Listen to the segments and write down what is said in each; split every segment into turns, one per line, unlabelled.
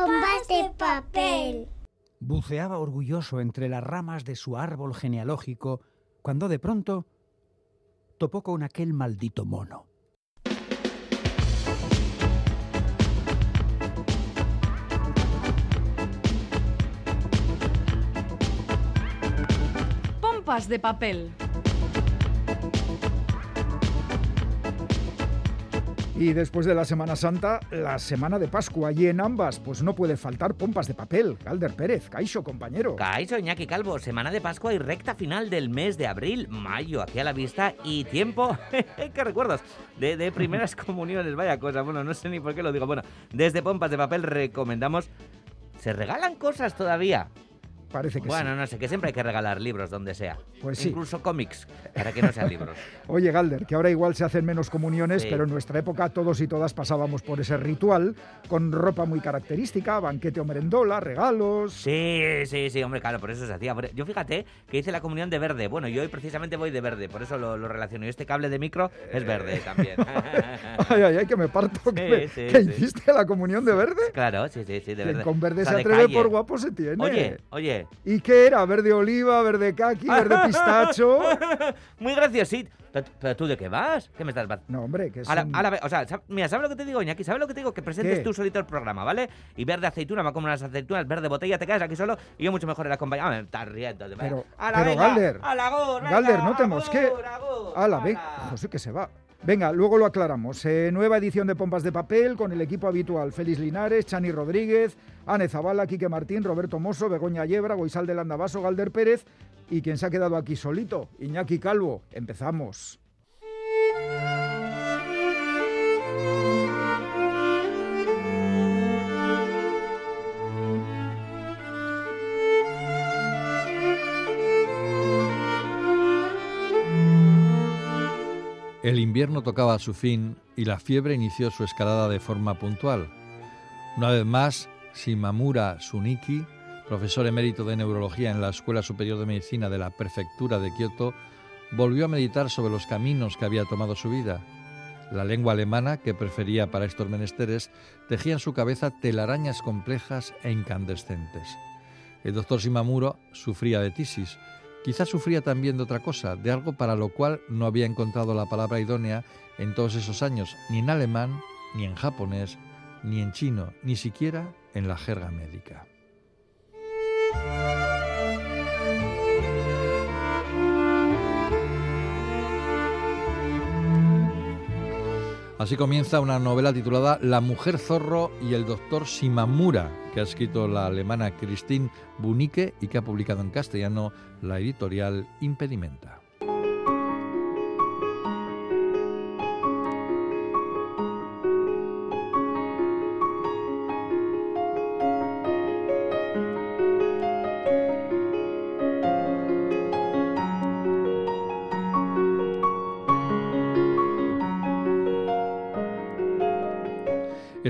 Bombas de papel.
Buceaba orgulloso entre las ramas de su árbol genealógico cuando de pronto topó con aquel maldito mono.
Pompas de papel.
Y después de la Semana Santa, la Semana de Pascua. Y en ambas, pues no puede faltar pompas de papel. Calder Pérez, Caixo, compañero.
Caixo, Iñaki Calvo, Semana de Pascua y recta final del mes de abril, mayo, aquí a la vista y tiempo. ¿Qué recuerdos? De, de primeras comuniones, vaya cosa. Bueno, no sé ni por qué lo digo. Bueno, desde pompas de papel recomendamos. ¿Se regalan cosas todavía?
Parece que
bueno,
sí.
no sé, que siempre hay que regalar libros donde sea.
Pues sí.
Incluso cómics, para que no sean libros.
Oye, Galder, que ahora igual se hacen menos comuniones,
Sí.
pero en nuestra época todos y todas pasábamos por ese ritual, con ropa muy característica, banquete o merendola, regalos.
Sí, sí, sí, hombre, claro, por eso se hacía. Yo fíjate que hice la comunión de verde. Bueno, yo hoy precisamente voy de verde, por eso lo, lo relaciono. Y este cable de micro es verde también.
Ay, ay, ay, que me parto. que
Sí,
me-
sí,
¿que
sí.
hiciste la comunión de verde?
claro, sí, sí, sí, de verde.
con verde
O sea,
se atreve por guapo se tiene.
Oye, oye.
¿Y qué era? ¿Verde oliva, verde kaki, verde pistacho?
Muy graciosito. Pero- ¿Pero tú de qué vas? ¿Qué me estás
No, hombre, que es
A la-
un-
a la o sea, mira, ¿sabes lo que te digo, Iñaki? ¿Sabes lo que te digo? Que presentes
¿Qué?
tú solito el programa, ¿vale? Y verde aceituna, va como unas aceitunas, verde botella, te quedas aquí solo y yo mucho mejor en la compañía. Ah, me estás riendo. de-
Pero,
¡Hala,
pero
venga!
Galder,
¡Hala, agur, venga!
Galder, no te mosque.
agur,
Ala, ven,
hala!
José, que se va. Venga, luego lo aclaramos. Eh, nueva edición de Pompas de Papel con el equipo habitual Félix Linares, Chani Rodríguez, Ane Zabala, Quique Martín, Roberto Mosso, Begoña Yebra, Goizal del Andabaso, Galder Pérez y quien se ha quedado aquí solito, Iñaki Calvo. Empezamos.
El invierno tocaba a su fin y la fiebre inició su escalada de forma puntual. Una vez más, Shimamura Suniki, profesor emérito de neurología en la Escuela Superior de Medicina de la Prefectura de Kioto, volvió a meditar sobre los caminos que había tomado su vida. La lengua alemana, que prefería para estos menesteres, tejía en su cabeza telarañas complejas e incandescentes. El doctor Shimamura sufría de tisis, Quizás sufría también de otra cosa, de algo para lo cual no había encontrado la palabra idónea en todos esos años, ni en alemán, ni en japonés, ni en chino, ni siquiera en la jerga médica. Así comienza una novela titulada La mujer zorro y el doctor Shimamura, que ha escrito la alemana Christine Bunicke y que ha publicado en castellano la editorial Impedimenta.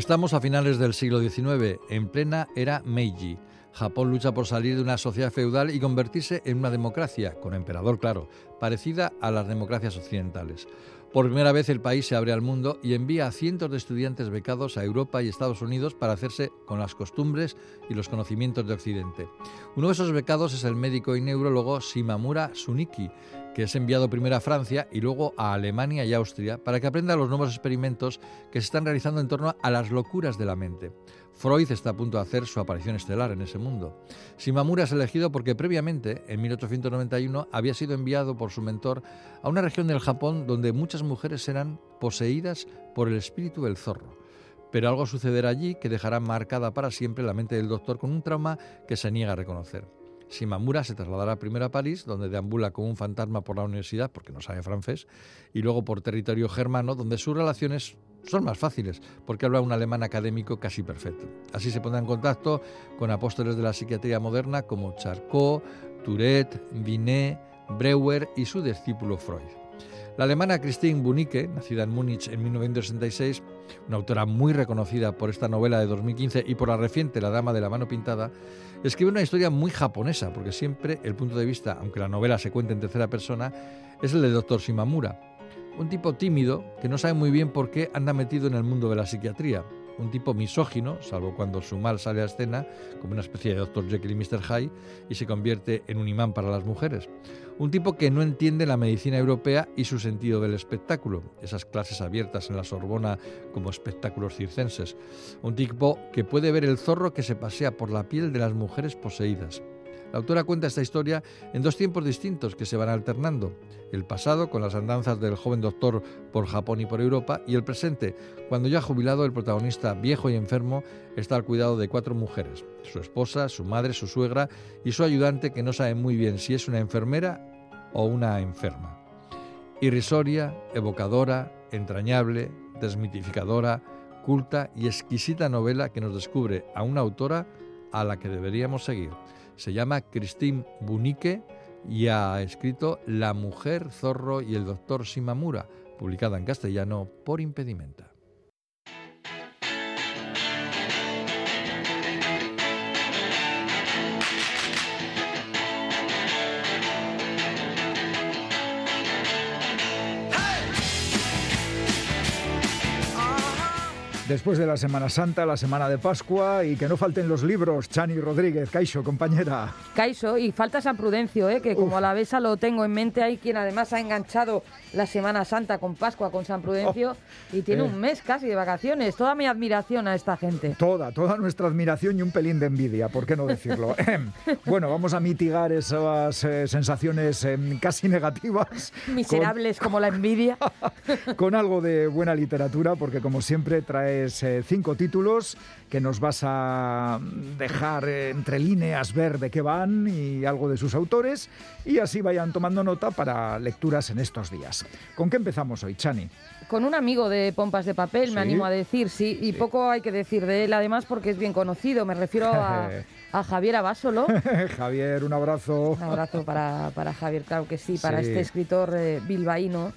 Estamos a finales del siglo XIX, en plena era Meiji. Japón lucha por salir de una sociedad feudal y convertirse en una democracia, con emperador claro, parecida a las democracias occidentales. Por primera vez el país se abre al mundo y envía a cientos de estudiantes becados a Europa y Estados Unidos para hacerse con las costumbres y los conocimientos de Occidente. Uno de esos becados es el médico y neurólogo Shimamura Suniki, que es enviado primero a Francia y luego a Alemania y Austria para que aprenda los nuevos experimentos que se están realizando en torno a las locuras de la mente. Freud está a punto de hacer su aparición estelar en ese mundo. Shimamura es elegido porque previamente, en 1891, había sido enviado por su mentor a una región del Japón donde muchas mujeres eran poseídas por el espíritu del zorro. Pero algo sucederá allí que dejará marcada para siempre la mente del doctor con un trauma que se niega a reconocer. Shimamura se trasladará primero a París, donde deambula como un fantasma por la universidad, porque no sabe francés, y luego por territorio germano, donde sus relaciones son más fáciles, porque habla un alemán académico casi perfecto. Así se pondrá en contacto con apóstoles de la psiquiatría moderna como Charcot, Tourette, Binet, Breuer y su discípulo Freud. La alemana Christine Bunicke, nacida en Múnich en 1966, una autora muy reconocida por esta novela de 2015 y por la reciente La Dama de la Mano Pintada, escribe una historia muy japonesa, porque siempre el punto de vista, aunque la novela se cuenta en tercera persona, es el del doctor Shimamura, un tipo tímido que no sabe muy bien por qué anda metido en el mundo de la psiquiatría, un tipo misógino, salvo cuando su mal sale a escena, como una especie de Dr. Jekyll y Mr. Hyde, y se convierte en un imán para las mujeres. Un tipo que no entiende la medicina europea y su sentido del espectáculo, esas clases abiertas en la Sorbona como espectáculos circenses. Un tipo que puede ver el zorro que se pasea por la piel de las mujeres poseídas. La autora cuenta esta historia en dos tiempos distintos que se van alternando. El pasado, con las andanzas del joven doctor por Japón y por Europa, y el presente, cuando ya jubilado el protagonista, viejo y enfermo, está al cuidado de cuatro mujeres, su esposa, su madre, su suegra y su ayudante que no sabe muy bien si es una enfermera o una enferma. Irrisoria, evocadora, entrañable, desmitificadora, culta y exquisita novela que nos descubre a una autora a la que deberíamos seguir. Se llama Christine Bunique y ha escrito La mujer, zorro y el doctor Simamura, publicada en castellano por impedimenta.
Después de la Semana Santa, la Semana de Pascua y que no falten los libros, Chani Rodríguez, Caixo, compañera.
Caixo, y falta San Prudencio, ¿eh? que como a la vez lo tengo en mente, hay quien además ha enganchado la Semana Santa con Pascua, con San Prudencio, oh, y tiene un eh. mes casi de vacaciones. Toda mi admiración a esta gente.
Toda, toda nuestra admiración y un pelín de envidia, ¿por qué no decirlo? bueno, vamos a mitigar esas eh, sensaciones em, casi negativas.
Miserables como la envidia.
con algo de buena literatura, porque como siempre trae eh, cinco títulos que nos vas a dejar entre líneas ver de qué van y algo de sus autores y así vayan tomando nota para lecturas en estos días. ¿Con qué empezamos hoy, Chani?
Con un amigo de Pompas de Papel, me animo a decir, sí, y poco hay que decir de él además porque es bien conocido, me refiero a... Javier Abasolo.
Javier, un abrazo.
Un abrazo para, Javier, claro que sí, para este escritor eh, bilbaíno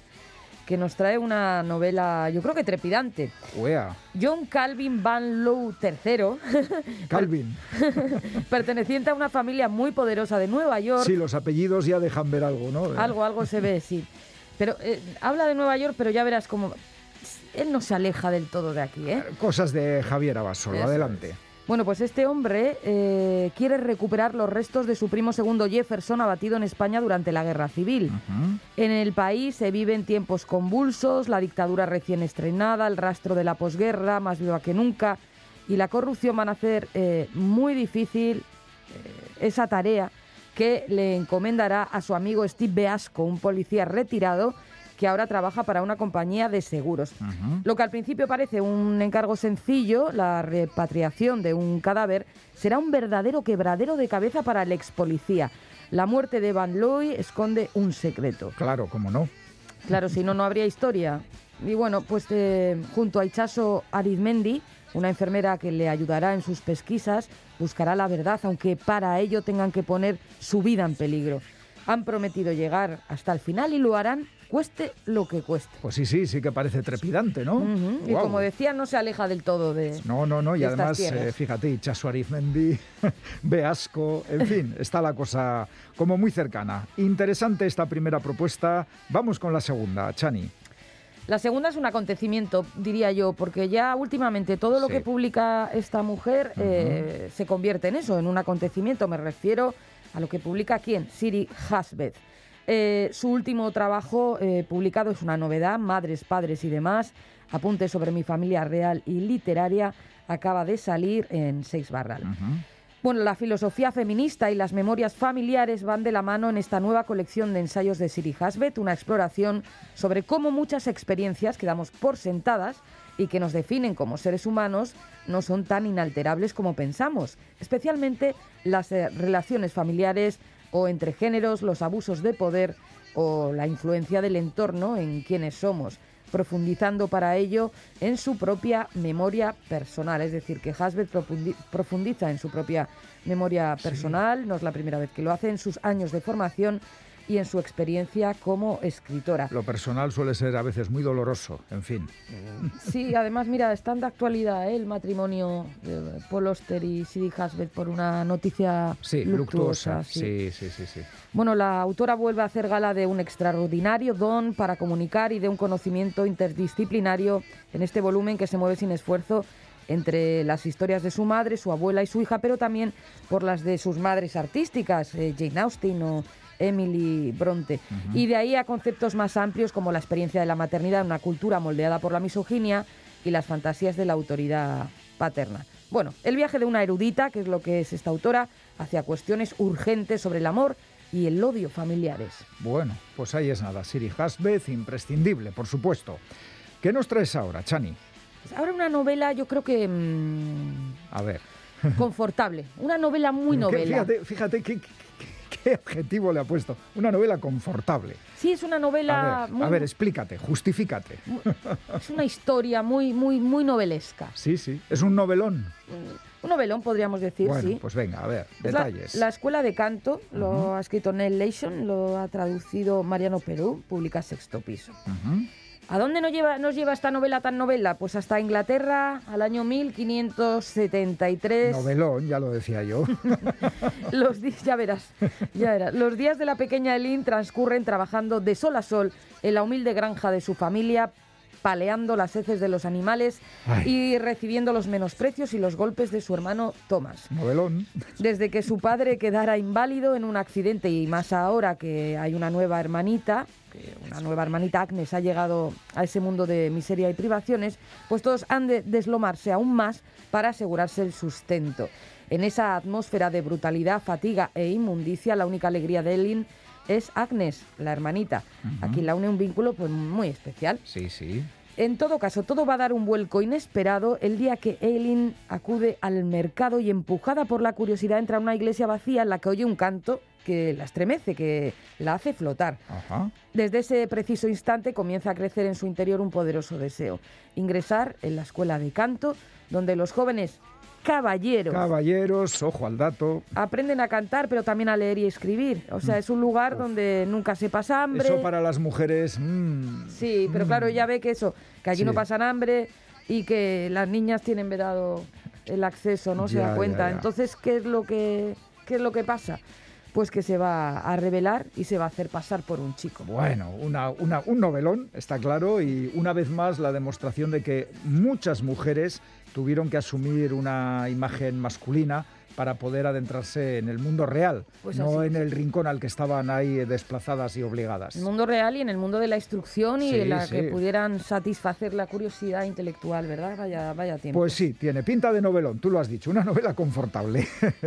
que nos trae una novela, yo creo que trepidante. John Calvin Van Loo III.
Calvin.
perteneciente a una familia muy poderosa de Nueva York.
Sí, los apellidos ya dejan ver algo, ¿no?
Algo, algo se ve, sí. Pero eh, habla de Nueva York, pero ya verás cómo... Él no se aleja del todo de aquí, ¿eh?
Cosas de Javier Abasolo, adelante.
Bueno, pues este hombre eh, quiere recuperar los restos de su primo segundo Jefferson abatido en España durante la Guerra Civil. En el país se viven tiempos convulsos, la dictadura recién estrenada, el rastro de la posguerra, más viva que nunca, y la corrupción van a hacer eh, muy difícil eh, esa tarea que le encomendará a su amigo Steve Beasco, un policía retirado que ahora trabaja para una compañía de seguros. Lo que al principio parece un encargo sencillo, la repatriación de un cadáver, será un verdadero quebradero de cabeza para el ex policía. La muerte de Van Looy esconde un secreto.
Claro, cómo no.
Claro, si no, no habría historia. Y bueno, pues eh, junto a Ichaso Arizmendi, una enfermera que le ayudará en sus pesquisas, buscará la verdad, aunque para ello tengan que poner su vida en peligro. Han prometido llegar hasta el final y lo harán cueste lo que cueste.
Pues sí, sí, sí que parece trepidante, ¿no?
Y como decía, no se aleja del todo de.
No, no, no, y además, eh, fíjate, Chasu Arizmendi, Beasco, en fin, está la cosa como muy cercana. Interesante esta primera propuesta. Vamos con la segunda, Chani.
La segunda es un acontecimiento, diría yo, porque ya últimamente todo lo que publica esta mujer eh, se convierte en eso, en un acontecimiento. Me refiero a lo que publica quién, Siri Hasbeth. Eh, su último trabajo eh, publicado es una novedad, Madres, Padres y demás, apuntes sobre mi familia real y literaria, acaba de salir en Seis Barral. Bueno, la filosofía feminista y las memorias familiares van de la mano en esta nueva colección de ensayos de Siri Hasbet, una exploración sobre cómo muchas experiencias que damos por sentadas y que nos definen como seres humanos no son tan inalterables como pensamos, especialmente las eh, relaciones familiares, o entre géneros, los abusos de poder o la influencia del entorno en quienes somos, profundizando para ello en su propia memoria personal. Es decir, que Hasbet profundiza en su propia memoria personal, no es la primera vez que lo hace, en sus años de formación y en su experiencia como escritora.
Lo personal suele ser a veces muy doloroso, en fin.
Sí, además, mira, está de actualidad ¿eh? el matrimonio de Paul Oster y Sidi Hasbet por una noticia
sí, luctuosa. Sí. sí, sí, sí,
Bueno, la autora vuelve a hacer gala de un extraordinario don para comunicar y de un conocimiento interdisciplinario en este volumen que se mueve sin esfuerzo entre las historias de su madre, su abuela y su hija, pero también por las de sus madres artísticas, eh, Jane Austen o Emily Bronte. Y de ahí a conceptos más amplios como la experiencia de la maternidad en una cultura moldeada por la misoginia y las fantasías de la autoridad paterna. Bueno, el viaje de una erudita, que es lo que es esta autora, hacia cuestiones urgentes sobre el amor y el odio familiares.
Bueno, pues ahí es nada. Siri Hasbeth, imprescindible, por supuesto. ¿Qué nos traes ahora, Chani?
Pues ahora una novela, yo creo que... mm,
A ver.
confortable. Una novela muy
¿Qué-
novela.
Fíjate, fíjate qué, qué- objetivo le ha puesto. Una novela confortable.
Sí, es una novela
A ver,
muy...
a ver, explícate, justifícate.
Es una historia muy, muy, muy novelesca.
Sí, sí. Es un novelón.
Un novelón, podríamos decir,
Bueno,
sí.
pues venga, a ver,
Es
detalles.
la escuela de canto lo ha escrito Neil Leishon, lo ha traducido Mariano Perú, publica Sexto Piso.
Ujú.
¿A dónde nos lleva, nos lleva esta novela tan novela? Pues hasta Inglaterra, al año 1573.
Novelón, ya lo decía yo.
Los días, ya verás, ya verás. Los días de la pequeña Eileen transcurren trabajando de sol a sol en la humilde granja de su familia, paleando las heces de los animales
Ay.
y recibiendo los menosprecios y los golpes de su hermano Thomas.
Novelón.
Desde que su padre quedara inválido en un accidente y más ahora que hay una nueva hermanita, que una nueva hermanita Agnes ha llegado a ese mundo de miseria y privaciones, pues todos han de deslomarse aún más para asegurarse el sustento. En esa atmósfera de brutalidad, fatiga e inmundicia, la única alegría de Ellen es Agnes, la hermanita, a quien la une un vínculo pues, muy especial.
Sí, sí.
En todo caso, todo va a dar un vuelco inesperado el día que Eileen acude al mercado y empujada por la curiosidad entra a una iglesia vacía en la que oye un canto que la estremece, que la hace flotar.
Ajá.
Desde ese preciso instante comienza a crecer en su interior un poderoso deseo, ingresar en la escuela de canto, donde los jóvenes caballeros
Caballeros, ojo al dato.
aprenden a cantar, pero también a leer y escribir. O sea, es un lugar donde nunca se pasa hambre.
Eso para las mujeres. mm,
Sí, pero claro, ella ve que eso, que allí
Sí.
no pasan hambre y que las niñas tienen vedado el acceso, ¿no? Se
Ya,
da
ya,
cuenta.
ya.
Entonces, ¿qué es lo que qué es lo que pasa? Pues que se va a revelar y se va a hacer pasar por un chico.
Bueno, una, una- un novelón, está claro, y una vez más la demostración de que muchas mujeres tuvieron que asumir una imagen masculina para poder adentrarse en el mundo real,
Pues
no en el rincón al que estaban ahí desplazadas y obligadas.
En el mundo real y en el mundo de la instrucción y
Sí,
en la
sí.
que pudieran satisfacer la curiosidad intelectual, ¿verdad? Vaya, vaya tiempo.
Pues sí, tiene pinta de novelón, tú lo has dicho, una novela confortable.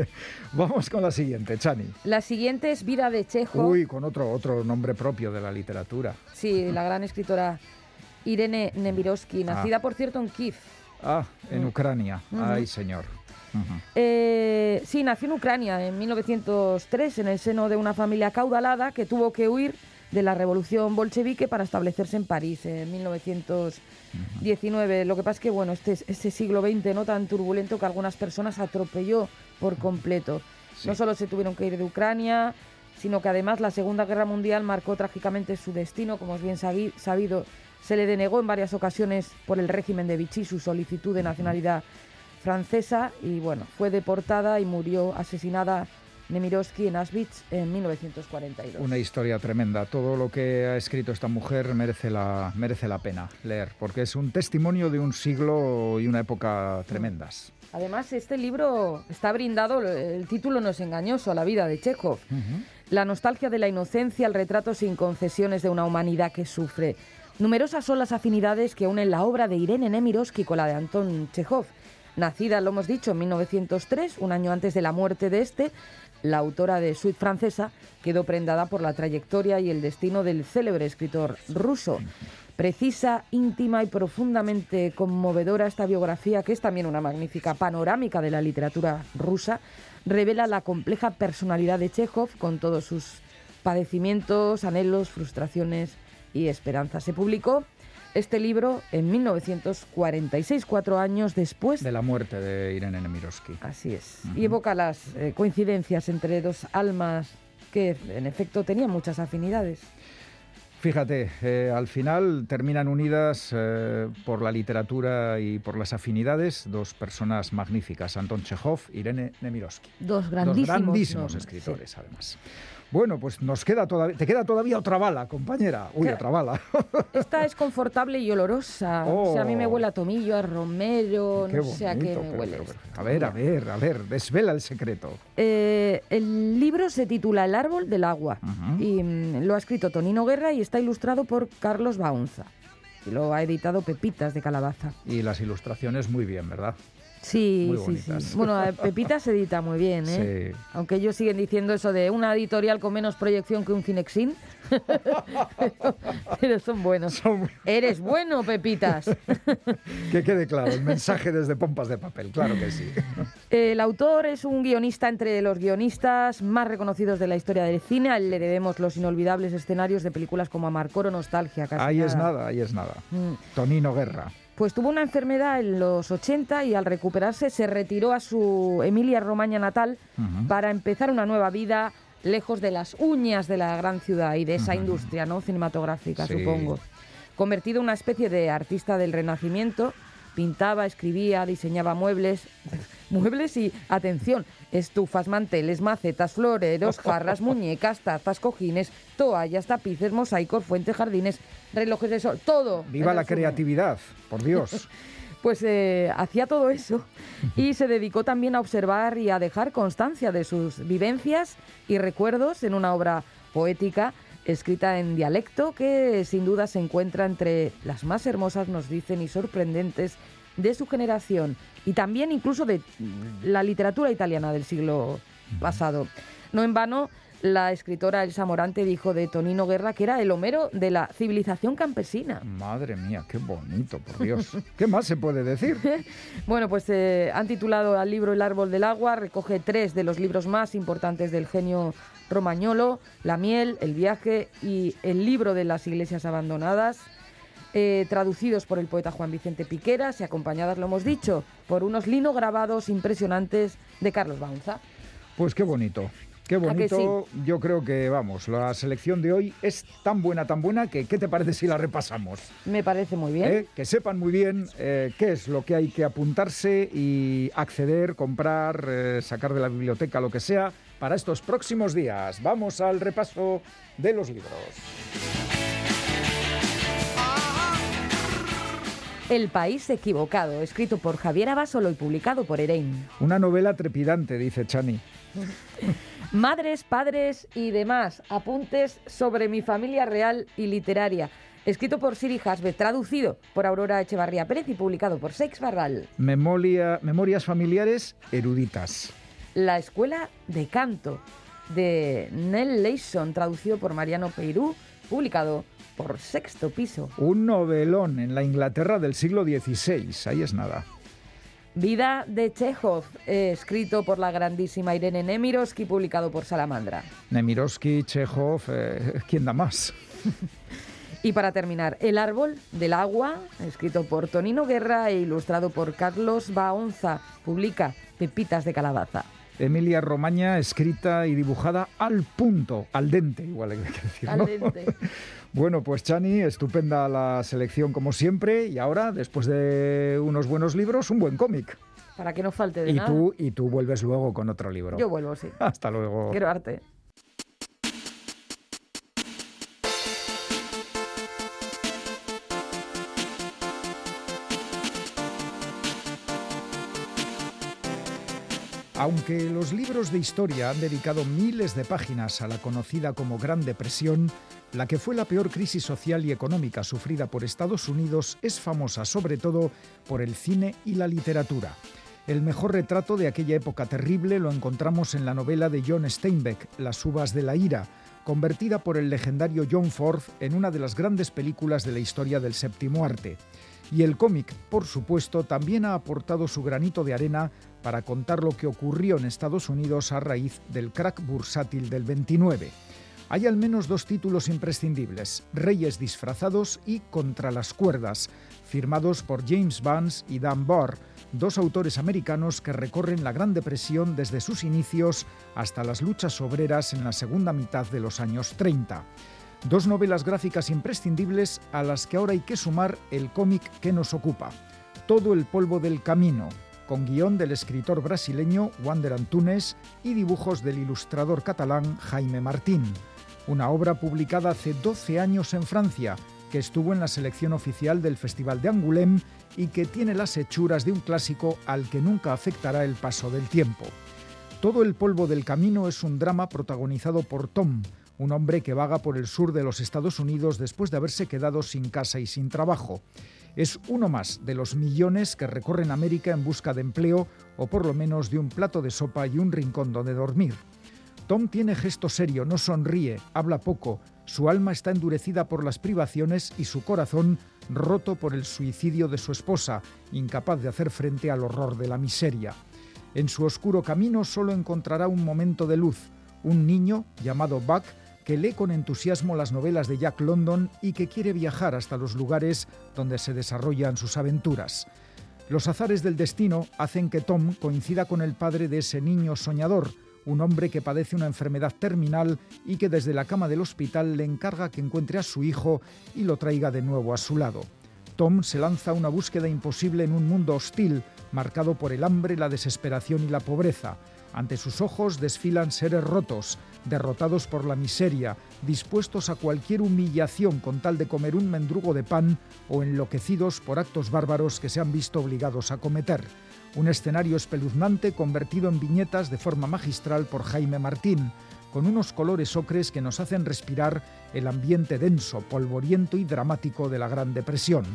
Vamos con la siguiente, Chani.
La siguiente es Vida de Chejo.
Uy, con otro, otro nombre propio de la literatura.
Sí, la gran escritora Irene Nemirovsky, nacida por cierto en Kiev.
Ah, en
Mm.
Ucrania. Ay, señor.
Eh, sí, nació en Ucrania en 1903 en el seno de una familia caudalada que tuvo que huir de la revolución bolchevique para establecerse en París en 1919. Lo que pasa es que, bueno, este, este siglo XX no tan turbulento que algunas personas atropelló por completo.
Sí.
No solo se tuvieron que ir de Ucrania, sino que además la Segunda Guerra Mundial marcó trágicamente su destino, como es bien sabido. Se le denegó en varias ocasiones por el régimen de Vichy su solicitud de nacionalidad francesa y bueno, fue deportada y murió asesinada Nemirovsky en Auschwitz en 1942.
Una historia tremenda. Todo lo que ha escrito esta mujer merece la, merece la pena leer, porque es un testimonio de un siglo y una época tremendas.
Además, este libro está brindado, el título no es engañoso, a la vida de Chekhov. La nostalgia de la inocencia, el retrato sin concesiones de una humanidad que sufre. Numerosas son las afinidades que unen la obra de Irene Nemirovsky con la de Anton Chekhov. Nacida, lo hemos dicho, en 1903, un año antes de la muerte de este, la autora de Suite francesa quedó prendada por la trayectoria y el destino del célebre escritor ruso. Precisa, íntima y profundamente conmovedora esta biografía, que es también una magnífica panorámica de la literatura rusa, revela la compleja personalidad de Chekhov con todos sus padecimientos, anhelos, frustraciones y esperanzas. Se publicó este libro en 1946, cuatro años después
De la muerte de Irene Nemirovsky.
Así es. Y evoca las eh, coincidencias entre dos almas que, en efecto, tenían muchas afinidades.
fíjate, eh, al final terminan unidas eh, por la literatura y por las afinidades dos personas magníficas, Anton Chekhov y Irene Nemirovsky.
Dos grandísimos,
dos grandísimos
nombres,
escritores,
sí.
además. Bueno, pues nos queda todavía, te queda todavía otra bala, compañera. Uy, otra bala.
Esta es confortable y olorosa. O sea, a mí me
Oh.
huele a tomillo, a romero,
Qué
no sé a qué me
pero-
huele.
pero-. A ver, a ver, a ver, desvela el secreto.
Eh, el libro se titula El árbol del agua y mm, lo ha escrito Tonino Guerra y está ilustrado por Carlos Baunza. Y lo ha editado Pepitas de Calabaza.
Y las ilustraciones muy bien, ¿verdad?
Sí,
Muy
sí,
bonitas.
sí. Bueno, Pepitas se edita muy bien, ¿eh?
Sí.
Aunque ellos siguen diciendo eso de una editorial con menos proyección que un Cinexin. Pero son buenos.
Son
Eres bueno, Pepitas.
Que quede claro, el mensaje desde pompas de papel, claro que sí.
El autor es un guionista entre los guionistas más reconocidos de la historia del cine. A él le debemos los inolvidables escenarios de películas como Amarcor o Nostalgia. casi
Ahí es nada, ahí es nada.
Mm.
Tonino Guerra.
Pues tuvo una enfermedad en los 80 y al recuperarse se retiró a su Emilia Romagna natal para empezar una nueva vida lejos de las uñas de la gran ciudad y de esa industria ¿no? cinematográfica,
Sí.
supongo. Convertido en una especie de artista del Renacimiento, pintaba, escribía, diseñaba muebles, muebles y, atención, estufas, manteles, macetas, floreros, jarras, muñecas, tazas, cojines, toallas, tapices, mosaicos, fuentes, jardines, relojes de sol, todo.
Viva la creatividad, por Dios.
Pues eh, hacía todo eso y se dedicó también a observar y a dejar constancia de sus vivencias y recuerdos en una obra poética escrita en dialecto que sin duda se encuentra entre las más hermosas, nos dicen, y sorprendentes de su generación y también incluso de la literatura italiana del siglo pasado. No en vano, la escritora Elsa Morante dijo de Tonino Guerra que era el Homero de la civilización campesina.
Madre mía, qué bonito, por Dios. ¿Qué más se puede decir?
Bueno, pues eh, han titulado al libro El árbol del agua, recoge tres de los libros más importantes del genio romagnolo, La miel, El viaje y El libro de las iglesias abandonadas, eh, traducidos por el poeta Juan Vicente Piqueras y acompañadas, lo hemos dicho, por unos linograbados impresionantes de Carlos Baunza.
Pues qué bonito. Qué
¿A que
bonito. Yo creo que, vamos, la selección de hoy es tan buena, tan buena que ¿qué te parece si la repasamos?
Me parece muy bien.
¿Eh? Que sepan muy bien eh, qué es lo que hay que apuntarse y acceder, comprar, eh, sacar de la biblioteca, lo que sea, para estos próximos días. Vamos al repaso de los libros.
El país equivocado, escrito por Javier Abasolo y publicado por Erein.
Una novela trepidante, dice Chani.
Madres, padres y demás. Apuntes sobre mi familia real y literaria. Escrito por Siri Hasbe, traducido por Aurora Echevarría Pérez y publicado por Seix Barral.
Memoria- memorias familiares eruditas.
La Escuela de Canto de Nell Leison, traducido por Mariano Peirú, publicado por Sexto Piso.
Un novelón en la Inglaterra del siglo XVI. Ahí es nada.
Vida de Chekhov, eh, escrito por la grandísima Irene Nemirovsky, publicado por Salamandra.
Nemirovsky, Chekhov, eh, ¿quién da más?
Y para terminar, El árbol del agua, escrito por Tonino Guerra e ilustrado por Carlos Baonza, publica Pepitas de Calabaza.
Emilia Romagna, escrita y dibujada al punto, al dente, igual hay que decir.
Al
¿no?
dente.
Bueno, pues Chani, estupenda la selección como siempre y ahora, después de unos buenos libros, un buen cómic.
Para que no falte de
Y
nada.
tú, y tú vuelves luego con otro libro.
Yo vuelvo, sí.
Hasta luego.
Quiero arte.
Aunque los libros de historia han dedicado miles de páginas a la conocida como Gran Depresión, la que fue la peor crisis social y económica sufrida por Estados Unidos es famosa sobre todo por el cine y la literatura. El mejor retrato de aquella época terrible lo encontramos en la novela de John Steinbeck, Las uvas de la ira, convertida por el legendario John Ford en una de las grandes películas de la historia del séptimo arte. Y el cómic, por supuesto, también ha aportado su granito de arena para contar lo que ocurrió en Estados Unidos a raíz del crack bursátil del 29. Hay al menos dos títulos imprescindibles, Reyes disfrazados y Contra las cuerdas, firmados por James Vance y Dan Barr, dos autores americanos que recorren la Gran Depresión desde sus inicios hasta las luchas obreras en la segunda mitad de los años 30. Dos novelas gráficas imprescindibles a las que ahora hay que sumar el cómic que nos ocupa, Todo el polvo del camino, con guion del escritor brasileño Wander Antunes y dibujos del ilustrador catalán Jaime Martín. Una obra publicada hace 12 años en Francia, que estuvo en la selección oficial del Festival de Angoulême y que tiene las hechuras de un clásico al que nunca afectará el paso del tiempo. Todo el polvo del camino es un drama protagonizado por Tom, un hombre que vaga por el sur de los Estados Unidos después de haberse quedado sin casa y sin trabajo. Es uno más de los millones que recorren América en busca de empleo o por lo menos de un plato de sopa y un rincón donde dormir. Tom tiene gesto serio, no sonríe, habla poco, su alma está endurecida por las privaciones y su corazón roto por el suicidio de su esposa, incapaz de hacer frente al horror de la miseria. En su oscuro camino solo encontrará un momento de luz, un niño llamado Buck que lee con entusiasmo las novelas de Jack London y que quiere viajar hasta los lugares donde se desarrollan sus aventuras. Los azares del destino hacen que Tom coincida con el padre de ese niño soñador, un hombre que padece una enfermedad terminal y que desde la cama del hospital le encarga que encuentre a su hijo y lo traiga de nuevo a su lado. Tom se lanza a una búsqueda imposible en un mundo hostil, marcado por el hambre, la desesperación y la pobreza. Ante sus ojos desfilan seres rotos, derrotados por la miseria, dispuestos a cualquier humillación con tal de comer un mendrugo de pan o enloquecidos por actos bárbaros que se han visto obligados a cometer. Un escenario espeluznante convertido en viñetas de forma magistral por Jaime Martín, con unos colores ocres que nos hacen respirar el ambiente denso, polvoriento y dramático de la Gran Depresión.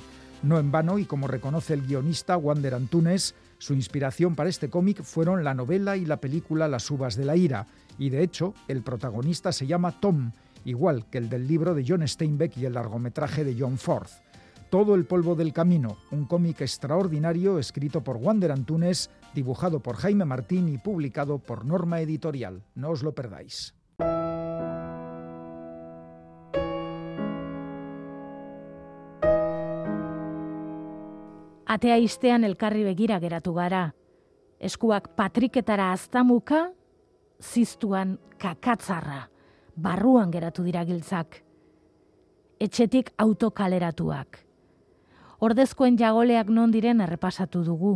No en vano, y como reconoce el guionista Wander Antunes, su inspiración para este cómic fueron la novela y la película Las uvas de la ira, y de hecho el protagonista se llama Tom, igual que el del libro de John Steinbeck y el largometraje de John Forth. Todo el polvo del camino, un cómic extraordinario escrito por Wander Antunes, dibujado por Jaime Martín y publicado por Norma Editorial. No os lo perdáis.
Atea istean elkarri begira geratu gara. Eskuak patriketara aztamuka, ziztuan kakatzarra, barruan geratu dira giltzak. Etxetik autokaleratuak. Ordezkoen jagoleak non diren errepasatu dugu.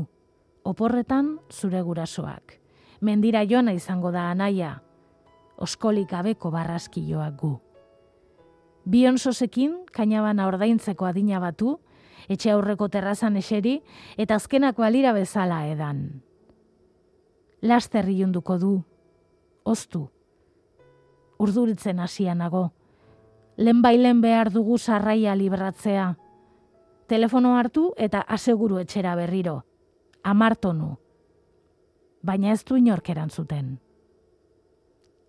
Oporretan zure gurasoak. Mendira joana izango da anaia. Oskolik gabeko barraskioak gu. Bion sosekin, kainabana ordaintzeko adina batu, etxe aurreko terrazan eseri, eta azkenak balira bezala edan. Laster ilunduko du, oztu. Urduritzen hasianago. Lehenbailen behar dugu sarraia libratzea. Telefono hartu eta aseguru etxera berriro. Amartonu. Baina ez du inork erantzuten.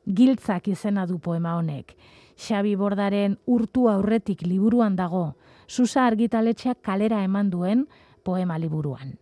Giltzak izena du poema honek. Xabi Bordaren urtu aurretik liburuan dago, Susa argitaletxeak kalera eman duen poema liburuan.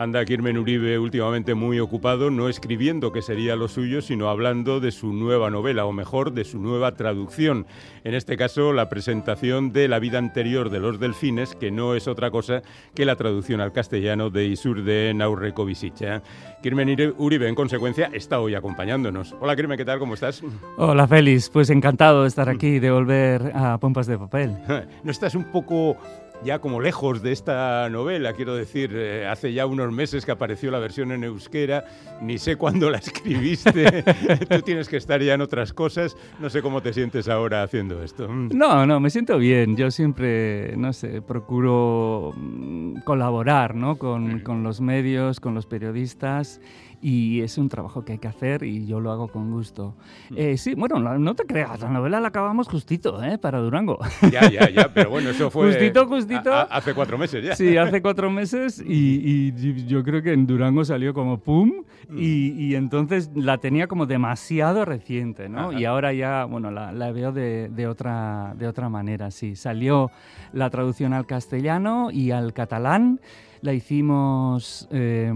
Anda Kirmen Uribe últimamente muy ocupado, no escribiendo que sería lo suyo, sino hablando de su nueva novela, o mejor, de su nueva traducción. En este caso, la presentación de La vida anterior de los delfines, que no es otra cosa que la traducción al castellano de Isur de Naurrekovicic. ¿eh? Kirmen Uribe, en consecuencia, está hoy acompañándonos. Hola Kirmen, ¿qué tal? ¿Cómo estás?
Hola Félix, pues encantado de estar aquí, de volver a Pompas de Papel.
¿No estás un poco ya como lejos de esta novela, quiero decir, eh, hace ya unos meses que apareció la versión en euskera, ni sé cuándo la escribiste, tú tienes que estar ya en otras cosas, no sé cómo te sientes ahora haciendo esto.
No, no, me siento bien, yo siempre, no sé, procuro mm, colaborar ¿no? con, con los medios, con los periodistas y es un trabajo que hay que hacer y yo lo hago con gusto. Mm. Eh, sí, bueno, no, te creas, la novela la acabamos justito, ¿eh? Para Durango.
Ya, ya, ya, pero bueno, eso fue...
Justito, justito.
hace cuatro meses ya.
Sí, hace cuatro meses y, yo creo que en Durango salió como pum mm. y, entonces la tenía como demasiado reciente, ¿no? Y ahora ya, bueno, la, veo de, de, otra, de otra manera, sí. Salió la traducción al castellano y al catalán la hicimos eh,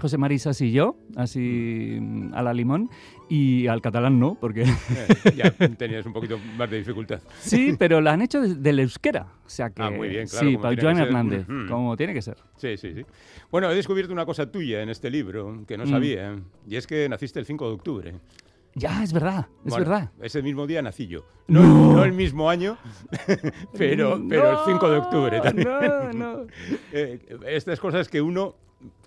José Marisas y yo, así mm, a la limón, y al catalán no, porque...
Eh, ya tenías un poquito más de dificultad.
Sí, pero la han hecho del euskera. O sea que,
ah, muy bien, claro.
Sí, para Joan Hernández, como tiene que ser.
Sí, sí, sí. Bueno, he descubierto una cosa tuya en este libro que no mm. sabía, y es que naciste el 5 de octubre.
Ya, es verdad, es verdad.
Ese mismo día nací yo. No, el mismo año, pero, pero el 5 de octubre también.
No, no.
Eh, estas cosas que uno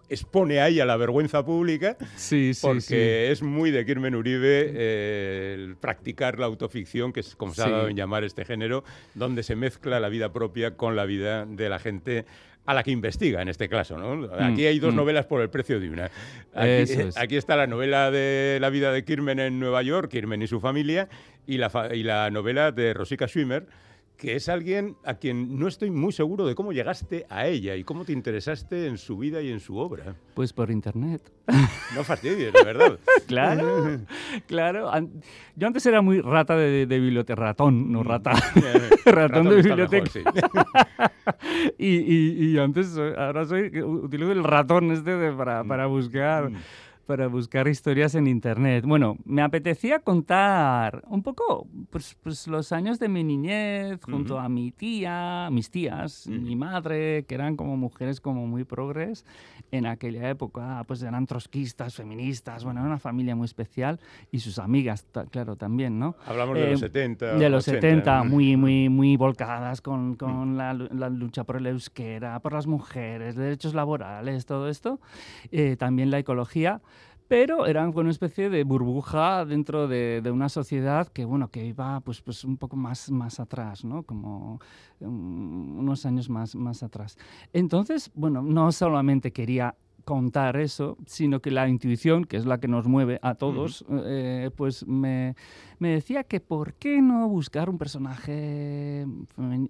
expone ahí a la vergüenza pública,
sí, sí,
porque es muy de Kirmen Uribe eh, el practicar la autoficción, que es como se ha dado en llamar este género, donde se mezcla la vida propia con la vida de la gente a la que investiga en este caso. ¿no? Mm, aquí hay dos mm. novelas por el precio de una. Aquí, está la novela de la vida de Kirmen en Nueva York, Kirmen y su familia, y la, y la novela de Rosika Schwimmer, que es alguien a quien no estoy muy seguro de cómo llegaste a ella y cómo te interesaste en su vida y en su obra.
Pues por internet.
No fastidies, de verdad.
claro, claro. Yo antes era muy rata de, biblioteca, ratón, no mm. rata. ratón, de biblioteca. y, antes, ahora soy, utilizo el ratón este para, mm. para buscar. Para buscar historias en internet. Bueno, me apetecía contar un poco pues, pues los años de mi niñez junto a mi tía, mis tías, mi madre, que eran como mujeres como muy progres en aquella época, pues eran trotskistas, feministas, bueno, era una familia muy especial y sus amigas, claro, también, ¿no?
Hablamos de los 70.
Eh, de los 70, muy, muy, muy volcadas con, con la, la, lucha por el euskera, por las mujeres, derechos laborales, todo esto. Eh, también la ecología pero eran una especie de burbuja dentro de, una sociedad que bueno que iba pues pues un poco más más atrás no como um, unos años más más atrás. Entonces bueno no solamente quería contar eso, sino que la intuición, que es la que nos mueve a todos, eh, pues me, me, decía que por qué no buscar un personaje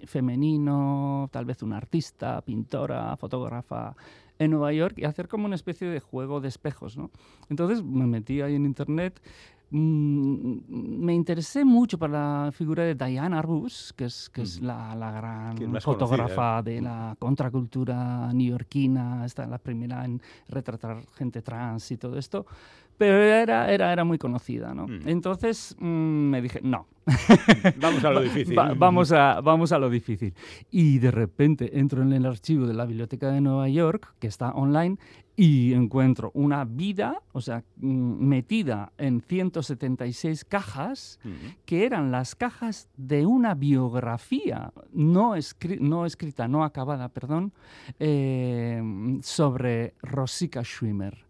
femenino, tal vez un artista, pintora, fotógrafa, en Nueva York y hacer como una especie de juego de espejos, ¿no? Entonces me metí ahí en internet. Mm, me interesé mucho por la figura de Diane Arbus, que es, que es la, la gran fotógrafa de la contracultura neoyorquina, está la primera en retratar gente trans y todo esto pero era, era, era muy conocida, ¿no? Mm. Entonces mm, me dije, no.
vamos a lo difícil.
vamos, a, vamos a lo difícil. Y de repente entro en el archivo de la Biblioteca de Nueva York, que está online, y encuentro una vida, o sea, mm, metida en 176 cajas, que eran las cajas de una biografía no, no escrita, no acabada, perdón, eh, sobre Rosika Schwimmer.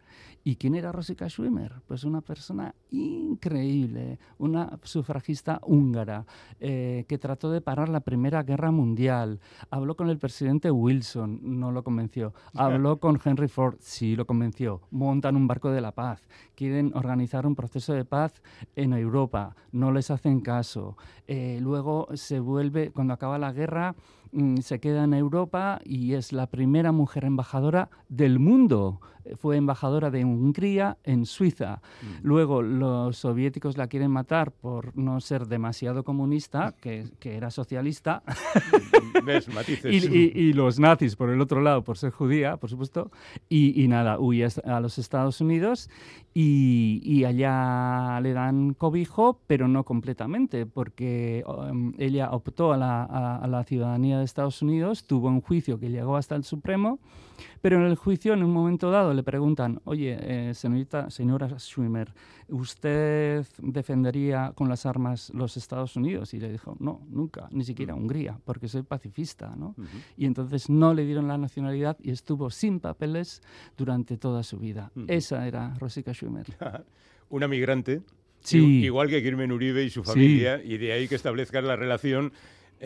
¿Y quién era Rosika Schwimmer? Pues una persona increíble, una sufragista húngara eh, que trató de parar la Primera Guerra Mundial. Habló con el presidente Wilson, no lo convenció. Habló con Henry Ford, sí lo convenció. Montan un barco de la paz. Quieren organizar un proceso de paz en Europa. No les hacen caso. Eh, luego se vuelve, cuando acaba la guerra, mm, se queda en Europa y es la primera mujer embajadora del mundo fue embajadora de Hungría en Suiza. Mm. Luego los soviéticos la quieren matar por no ser demasiado comunista, que, era socialista.
¿Ves? Matices.
Y, los nazis, por el otro lado, por ser judía, por supuesto. Y, nada, huye a los Estados Unidos y, allá le dan cobijo, pero no completamente, porque um, ella optó a la, a la ciudadanía de Estados Unidos, tuvo un juicio que llegó hasta el Supremo pero en el juicio, en un momento dado, le preguntan, oye, eh, señorita, señora Schwimmer, ¿usted defendería con las armas los Estados Unidos? Y le dijo, no, nunca, ni siquiera Hungría, porque soy pacifista, ¿no? Y entonces no le dieron la nacionalidad y estuvo sin papeles durante toda su vida. Esa era Rosika Schwimmer.
Una migrante,
sí.
igual que Kirmen Uribe y su familia, y de ahí que establezcas la relación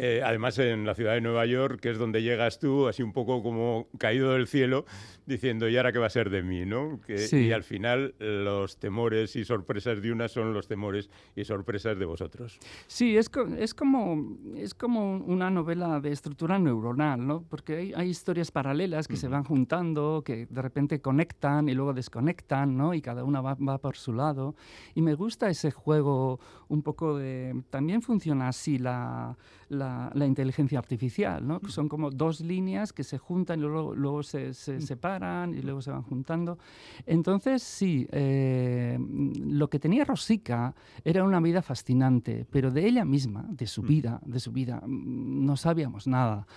eh, además, en la ciudad de Nueva York, que es donde llegas tú, así un poco como caído del cielo, diciendo, ¿y ahora qué va a ser de mí? ¿no? Y al final, los temores y sorpresas de una son los temores y sorpresas de vosotros.
Sí, es, es, como, es como una novela de estructura neuronal, ¿no? porque hay, historias paralelas que se van juntando, que de repente conectan y luego desconectan, ¿no? y cada una va, va por su lado. Y me gusta ese juego un poco de... También funciona así la la, inteligencia artificial, ¿no? son como dos líneas que se juntan y luego, luego se, se, separan y luego se van juntando. Entonces, sí, eh, lo que tenía Rosica era una vida fascinante, pero de ella misma, de su vida, de su vida, mm, no sabíamos nada.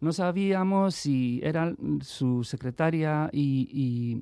No sabíamos si era su secretaria y,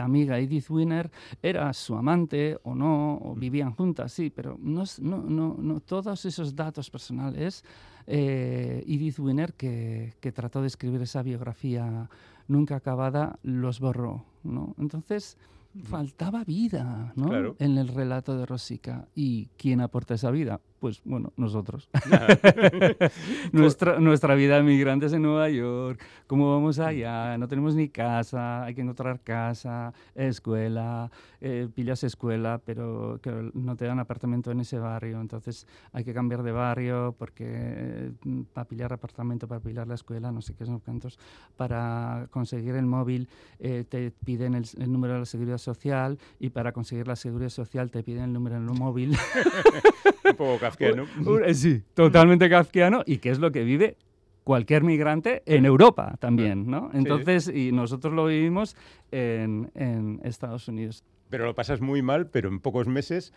amiga Edith Winner, era su amante o no, o mm. vivían juntas, sí, pero no, no, no, todos esos datos personales, eh, Edith Winner, que, que trató de escribir esa biografía nunca acabada, los borró. ¿no? Entonces, faltaba vida ¿no? en el relato de Rosica. ¿Y quién aporta esa vida? Pues bueno, nosotros. nuestra, nuestra vida de migrantes en Nueva York, cómo vamos allá, no tenemos ni casa, hay que encontrar casa, escuela, eh, pillas escuela, pero que no te dan apartamento en ese barrio, entonces hay que cambiar de barrio porque mm, para pillar apartamento, para pillar la escuela, no sé qué son cantos, para conseguir el móvil eh, te piden el, el número de la seguridad social y para conseguir la seguridad social te piden el número del móvil.
Kafkiano.
Eh, sí, totalmente kafkiano y que es lo que vive cualquier migrante en Europa también, ¿no? Entonces, y nosotros lo vivimos en, en Estados Unidos.
Pero lo pasas muy mal, pero en pocos meses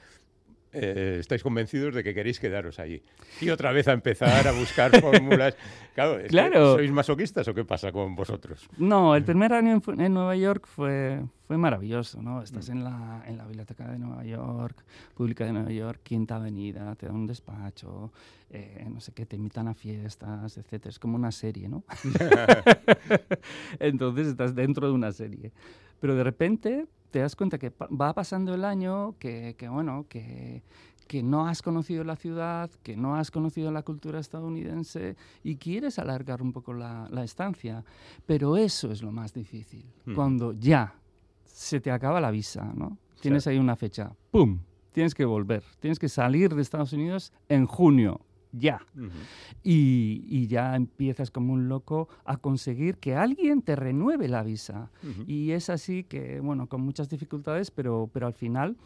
eh, estáis convencidos de que queréis quedaros allí. Y otra vez a empezar a buscar fórmulas. Claro, ¿sois masoquistas o qué pasa con vosotros?
No, el primer año en, Nueva York fue, fue maravilloso, ¿no? Estás mm. en la, en la Biblioteca de Nueva York, Pública de Nueva York, Quinta Avenida, te dan un despacho, eh, no sé qué, te invitan a fiestas, etc. Es como una serie, ¿no? Entonces estás dentro de una serie. Pero de repente te das cuenta que va pasando el año, que, bueno, que, que no has conocido la ciudad, que no has conocido la cultura estadounidense y quieres alargar un poco la, estancia. Pero eso es lo más difícil, hmm. cuando ya se te acaba la visa, ¿no? Tienes ahí una fecha, ¡pum! Tienes que volver, tienes que salir de Estados Unidos en junio ya. y, ya empiezas como un loco a conseguir que alguien te renueve la visa. Y es así que, bueno, con muchas dificultades, pero, pero al final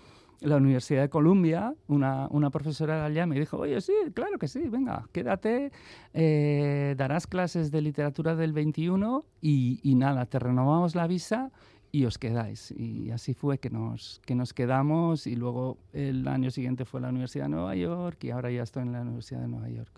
la Universidad de Columbia, una, una, profesora de allá me dijo, oye, sí, claro que sí, venga, quédate, eh, darás clases de literatura del 21 y, y nada, te renovamos la visa y os quedáis. Y así fue que nos, que nos quedamos y luego el año siguiente fue la Universidad de Nueva York y ahora ya estoy en la Universidad de Nueva York.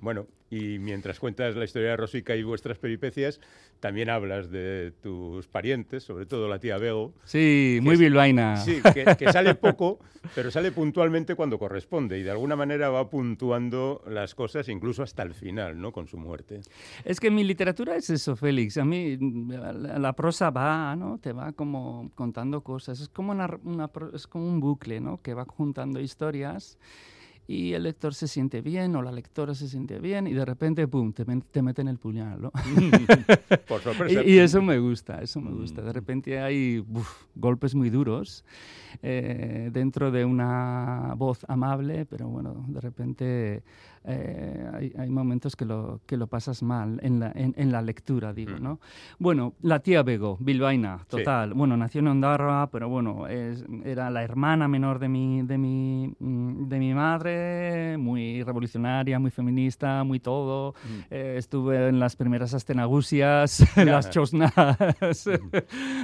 Bueno, y mientras cuentas la historia de Rosica y vuestras peripecias, también hablas de tus parientes, sobre todo la tía Bego.
Sí, muy bilbaína.
Sí, que, sale poco, pero sale puntualmente cuando corresponde y de alguna manera va puntuando las cosas incluso hasta el final, ¿no? Con su muerte.
Es que mi literatura es eso, Félix. A mí la, prosa va, ¿no? Te va como contando cosas. Es como, una, es como un bucle, ¿no? Que va juntando historias y el lector se siente bien o la lectora se siente bien y de repente, ¡pum!, te, te meten el puñal, ¿no?
Por sorpresa.
Y, eso me gusta, eso me gusta. De mm. repente hay golpes muy duros eh, dentro de una voz amable, pero bueno, de repente eh, hay, momentos que lo, que lo pasas mal en la, en, la lectura, digo, mm. ¿no? Bueno, la tía Bego, bilbaína, total. Bueno, nació en Ondarroa, pero bueno, es, era la hermana menor de mi, de, mi, mm, de mi madre, muy revolucionaria, muy feminista, muy todo. Mm. Eh, estuve en las primeras astenagusias, en las chosnas,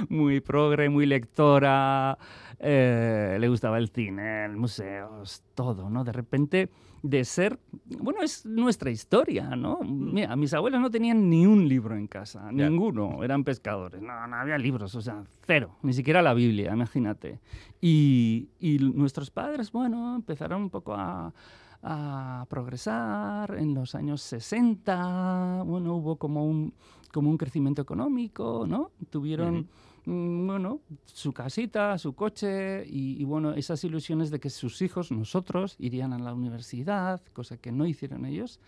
muy progre, muy lectora. Eh, le gustaba el cine, el museos, todo, ¿no? De repente de ser, bueno, es nuestra historia, ¿no? Mm. Mira, mis abuelos no tenían ni un libro en casa, ninguno, eran pescadores, no, no había libros, o sea, cero, ni siquiera la Biblia, imagínate. Y, y nuestros padres, bueno, empezaron un poco a, a progresar en los años 60, bueno, hubo como un, como un crecimiento económico, ¿no? Tuvieron... bueno, su casita, su coche y, bueno, esas ilusiones de que sus hijos, nosotros, irían a la universidad, cosa que no hicieron ellos.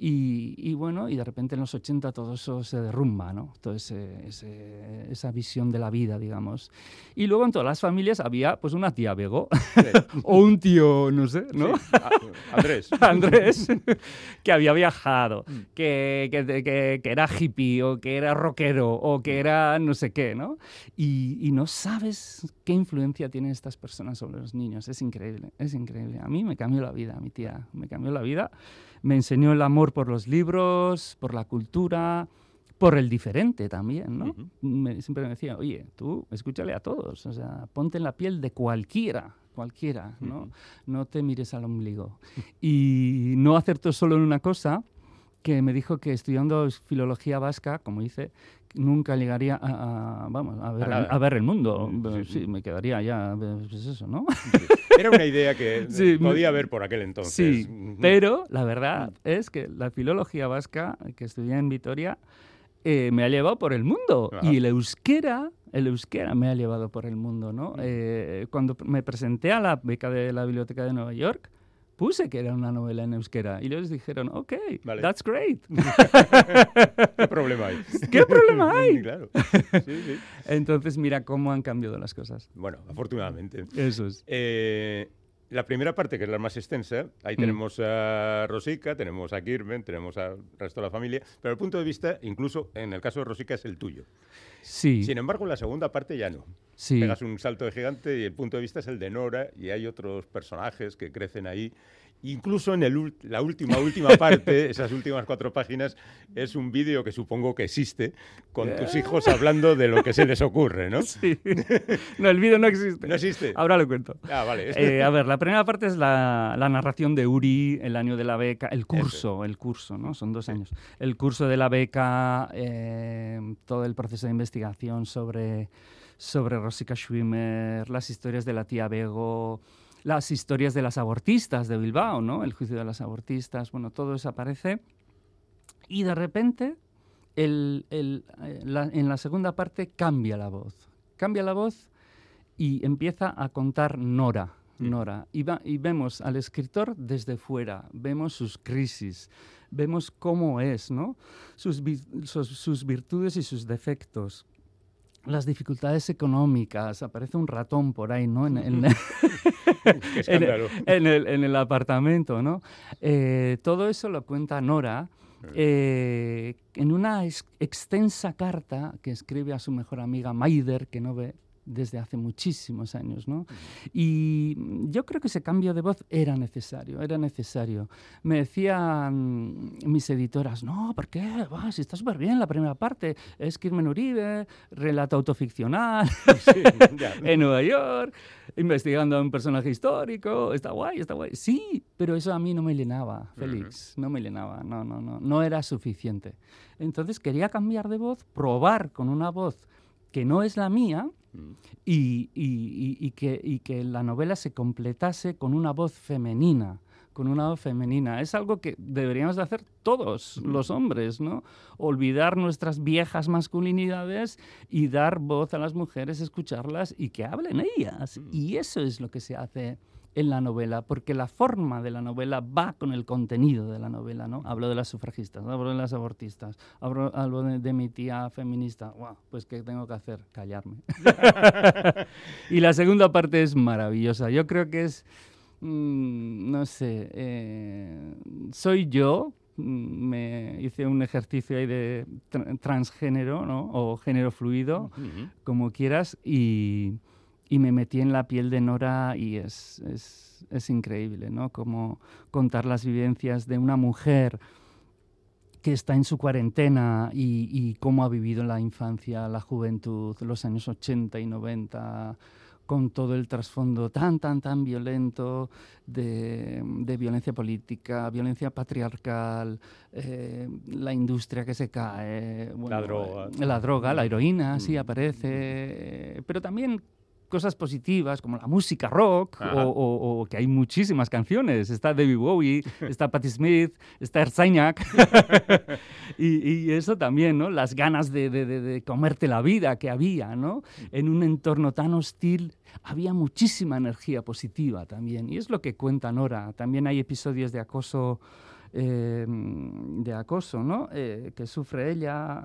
Y, bueno, y de repente en los 80 todo eso se derrumba, ¿no? Toda esa visión de la vida, digamos. Y luego en todas las familias había pues una tía Bego o un tío, no sé, ¿no?
Andrés.
Andrés, que había viajado, mm. que, que, que, era hippie o que era rockero o que era no sé qué, ¿no? Y, y, no sabes qué influencia tienen estas personas sobre los niños. Es increíble, es increíble. A mí me cambió la vida, mi tía, me cambió la vida. Me enseñó el amor por los libros, por la cultura, por el diferente también, ¿no? me, siempre me decía, oye, tú escúchale a todos, o sea, ponte en la piel de cualquiera, cualquiera, ¿no? No te mires al ombligo. y no acertó solo en una cosa, que me dijo que estudiando filología vasca, como dice, nunca llegaría a, vamos, a ver, a, ver, el mundo. Sí, me quedaría ya, pues eso, ¿no?
Era una idea que podía haber por aquel entonces.
Sí, pero la verdad es que la filología vasca que estudié en Vitoria eh, me ha llevado por el mundo. Y el euskera, el euskera me ha llevado por el mundo, ¿no? Eh, cuando me presenté a la beca de la Biblioteca de Nueva York, puse que era una novela en euskera y ellos dijeron, ok, that's great.
¿Qué problema hay?
¿Qué problema hay? claro. Entonces, mira cómo han cambiado las cosas.
Bueno, afortunadamente.
Eso es.
Eh, la primera parte, que es la más extensa, ahí mm. tenemos a Rosica, tenemos a Kirben, tenemos al resto de la familia, pero el punto de vista, incluso en el caso de Rosica, es el tuyo.
Sí.
Sin embargo, la segunda parte ya no.
Sí.
Pegas un salto de gigante y el punto de vista es el de Nora y hay otros personajes que crecen ahí Incluso en el, la última, última parte, esas últimas cuatro páginas, es un vídeo que supongo que existe, con tus hijos hablando de lo que se les ocurre, ¿no?
Sí. No, el vídeo no existe.
¿No existe?
Ahora lo cuento.
Ah, vale.
Eh, a ver, la primera parte es la, la, narración de Uri, el año de la beca, el curso, el curso, ¿no? Son dos años. El curso de la beca, eh, todo el proceso de investigación sobre, sobre Rosika Schwimmer, las historias de la tía Bego las historias de las abortistas de Bilbao, ¿no? El juicio de las abortistas, bueno, todo eso aparece. Y de repente, el, el, eh, en la segunda parte cambia la voz. Cambia la voz y empieza a contar Nora. Nora. Y, va, y vemos al escritor desde fuera, vemos sus crisis, vemos cómo es, ¿no? Sus, sus, sus virtudes y sus defectos las dificultades económicas, aparece un ratón por ahí, ¿no? En, en, el, apartamento, ¿no? Eh, todo eso lo cuenta Nora eh, en una extensa carta que escribe a su mejor amiga Maider, que no ve desde hace muchísimos años, ¿no? Y yo creo que ese cambio de voz era necesario, era necesario. Me decían mis editoras, no, ¿por qué? si está súper bien la primera parte, es Kirmen Uribe, relato autoficcional, en Nueva York, investigando a un personaje histórico, está guay, está guay. Sí, pero eso a mí no me llenaba, Félix, no me llenaba, no, no, no, no era suficiente. Entonces quería cambiar de voz, probar con una voz que no es la mía, y, que, que la novela se completase con una voz femenina con una voz femenina. Es algo que deberíamos de hacer todos los hombres, ¿no? Olvidar nuestras viejas masculinidades y dar voz a las mujeres, escucharlas y que hablen ellas. Y eso es lo que se hace en la novela, porque la forma de la novela va con el contenido de la novela, ¿no? Hablo de las sufragistas, hablo de las abortistas, hablo, de, mi tía feminista. pues ¿qué tengo que hacer? Callarme. y la segunda parte es maravillosa. Yo creo que es, mm, no sé, eh, soy yo, mm, me hice un ejercicio ahí de transgénero, ¿no? O género fluido, como quieras, y y me metí en la piel de Nora y es, es, es increíble, ¿no? Como contar las vivencias de una mujer que está en su cuarentena y, y, cómo ha vivido la infancia, la juventud, los años 80 y 90, con todo el trasfondo tan, tan, tan violento de, de violencia política, violencia patriarcal, eh, la industria que se cae,
la droga,
la droga, la heroína, sí mm. aparece, pero también cosas positivas como la música rock o, que hay muchísimas canciones. Está David Bowie, está Patti Smith, está Erzainak. y, eso también, ¿no? Las ganas de, comerte la vida que había, ¿no? En un entorno tan hostil había muchísima energía positiva también. Y es lo que cuenta Nora. También hay episodios de acoso. Eh, de acoso, ¿no? Eh, que sufre ella,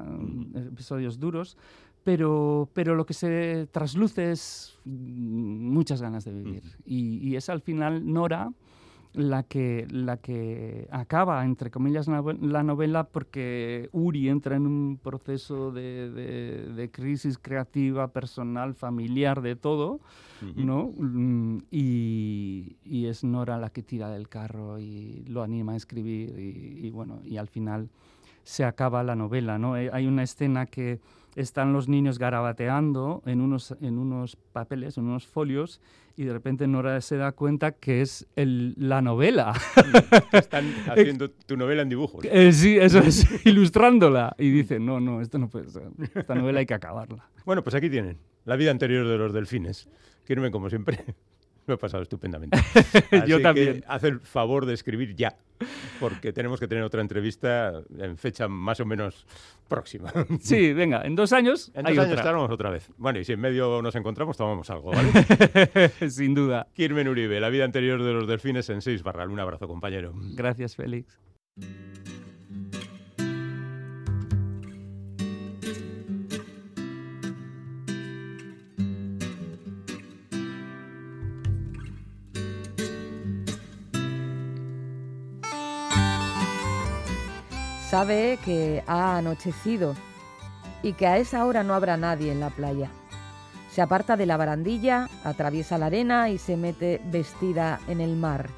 episodios duros, pero, pero lo que se trasluce es muchas ganas de vivir. Y, es al final Nora la que, la que acaba, entre comillas, la novela porque Uri entra en un proceso de, crisis creativa, personal, familiar, de todo, ¿no? Mm, y, es Nora la que tira del carro y lo anima a escribir y, bueno, y al final se acaba la novela, ¿no? Eh, hay una escena que están los niños garabateando en unos, en unos papeles, en unos folios, y de repente Nora se da cuenta que es el, la novela.
Están haciendo tu novela en dibujos.
Eh, sí, eso es, ilustrándola. Y dice, no, no, esto no puede ser. Esta novela hay que acabarla.
Bueno, pues aquí tienen, la vida anterior de los delfines. Quieren como siempre. Lo he pasado estupendamente.
Yo también.
haz el favor de escribir ya, porque tenemos que tener otra entrevista en fecha más o menos próxima.
Sí, venga, en dos años.
En dos años estaremos otra vez. Bueno, y si en medio nos encontramos, tomamos algo, ¿vale?
Sin duda.
Kirmen Uribe, la vida anterior de los delfines en 6 barral. Un abrazo, compañero.
Gracias, Félix.
Sabe que ha anochecido y que a esa hora no habrá nadie en la playa. Se aparta de la barandilla, atraviesa la arena y se mete vestida en el mar.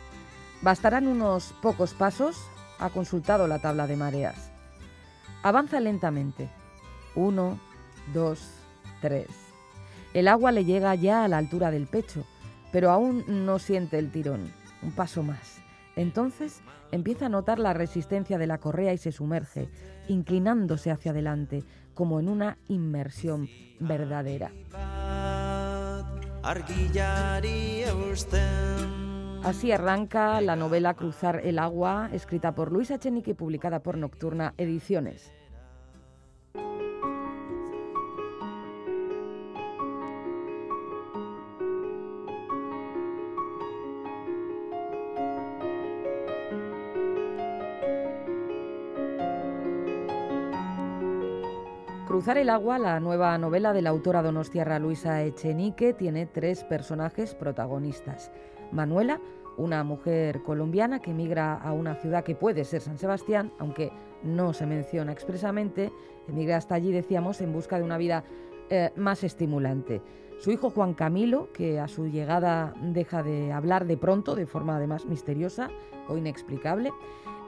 Bastarán unos pocos pasos. Ha consultado la tabla de mareas. Avanza lentamente. Uno, dos, tres. El agua le llega ya a la altura del pecho, pero aún no siente el tirón. Un paso más. Entonces empieza a notar la resistencia de la correa y se sumerge, inclinándose hacia adelante, como en una inmersión verdadera. Así arranca la novela Cruzar el agua, escrita por Luisa Echenique y publicada por Nocturna Ediciones. El agua, la nueva novela de la autora donostiarra Luisa Echenique, tiene tres personajes protagonistas. Manuela, una mujer colombiana que emigra a una ciudad que puede ser San Sebastián, aunque no se menciona expresamente, emigra hasta allí, decíamos, en busca de una vida eh, más estimulante. Su hijo Juan Camilo, que a su llegada deja de hablar de pronto, de forma además misteriosa o inexplicable.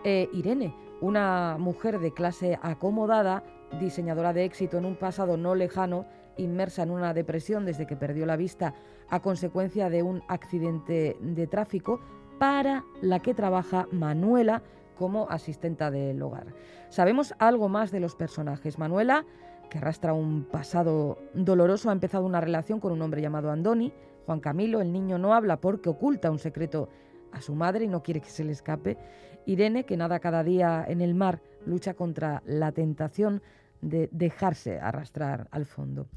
Eh, Irene, una mujer de clase acomodada diseñadora de éxito en un pasado no lejano, inmersa en una depresión desde que perdió la vista a consecuencia de un accidente de tráfico, para la que trabaja Manuela como asistenta del hogar. Sabemos algo más de los personajes. Manuela, que arrastra un pasado doloroso, ha empezado una relación con un hombre llamado Andoni. Juan Camilo, el niño no habla porque oculta un secreto a su madre y no quiere que se le escape. Irene, que nada cada día en el mar, lucha contra la tentación de dejarse arrastrar al fondo.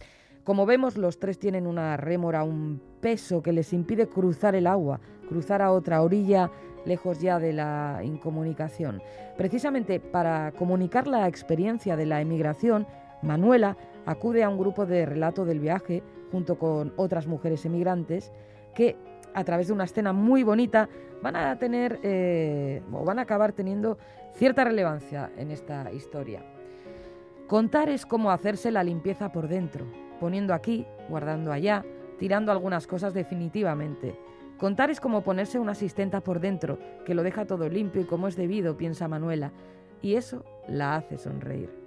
Como vemos, los tres tienen una rémora, un peso que les impide cruzar el agua, cruzar a otra orilla lejos ya de la incomunicación. Precisamente para comunicar la experiencia de la emigración, Manuela acude a un grupo de relato del viaje junto con otras mujeres emigrantes que a través de una escena muy bonita van a tener eh, o van a acabar teniendo cierta relevancia en esta historia. Contar es como hacerse la limpieza por dentro, poniendo aquí, guardando allá, tirando algunas cosas definitivamente. Contar es como ponerse una asistenta por dentro, que lo deja todo limpio y como es debido, piensa Manuela, y eso la hace sonreír.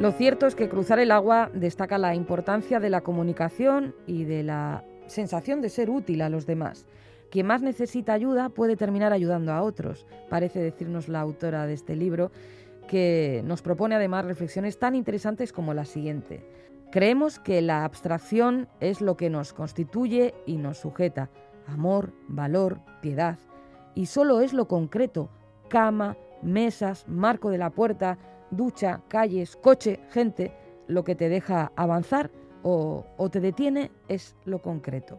Lo cierto es que cruzar el agua destaca la importancia de la comunicación y de la sensación de ser útil a los demás. Quien más necesita ayuda puede terminar ayudando a otros, parece decirnos la autora de este libro, que nos propone además reflexiones tan interesantes como la siguiente. Creemos que la abstracción es lo que nos constituye y nos sujeta. Amor, valor, piedad. Y solo es lo concreto. Cama, mesas, marco de la puerta, ducha, calles, coche, gente. Lo que te deja avanzar o, te detiene es lo concreto.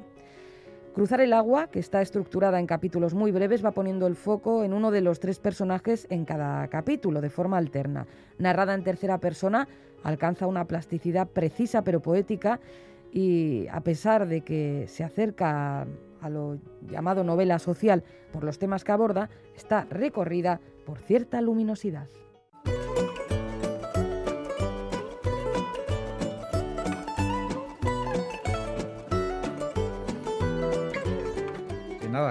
Cruzar el agua, que está estructurada en capítulos muy breves, va poniendo el foco en uno de los tres personajes en cada capítulo, de forma alterna. Narrada en tercera persona, alcanza una plasticidad precisa pero poética y a pesar de que se acerca a lo llamado novela social por los temas que aborda, está recorrida por cierta luminosidad.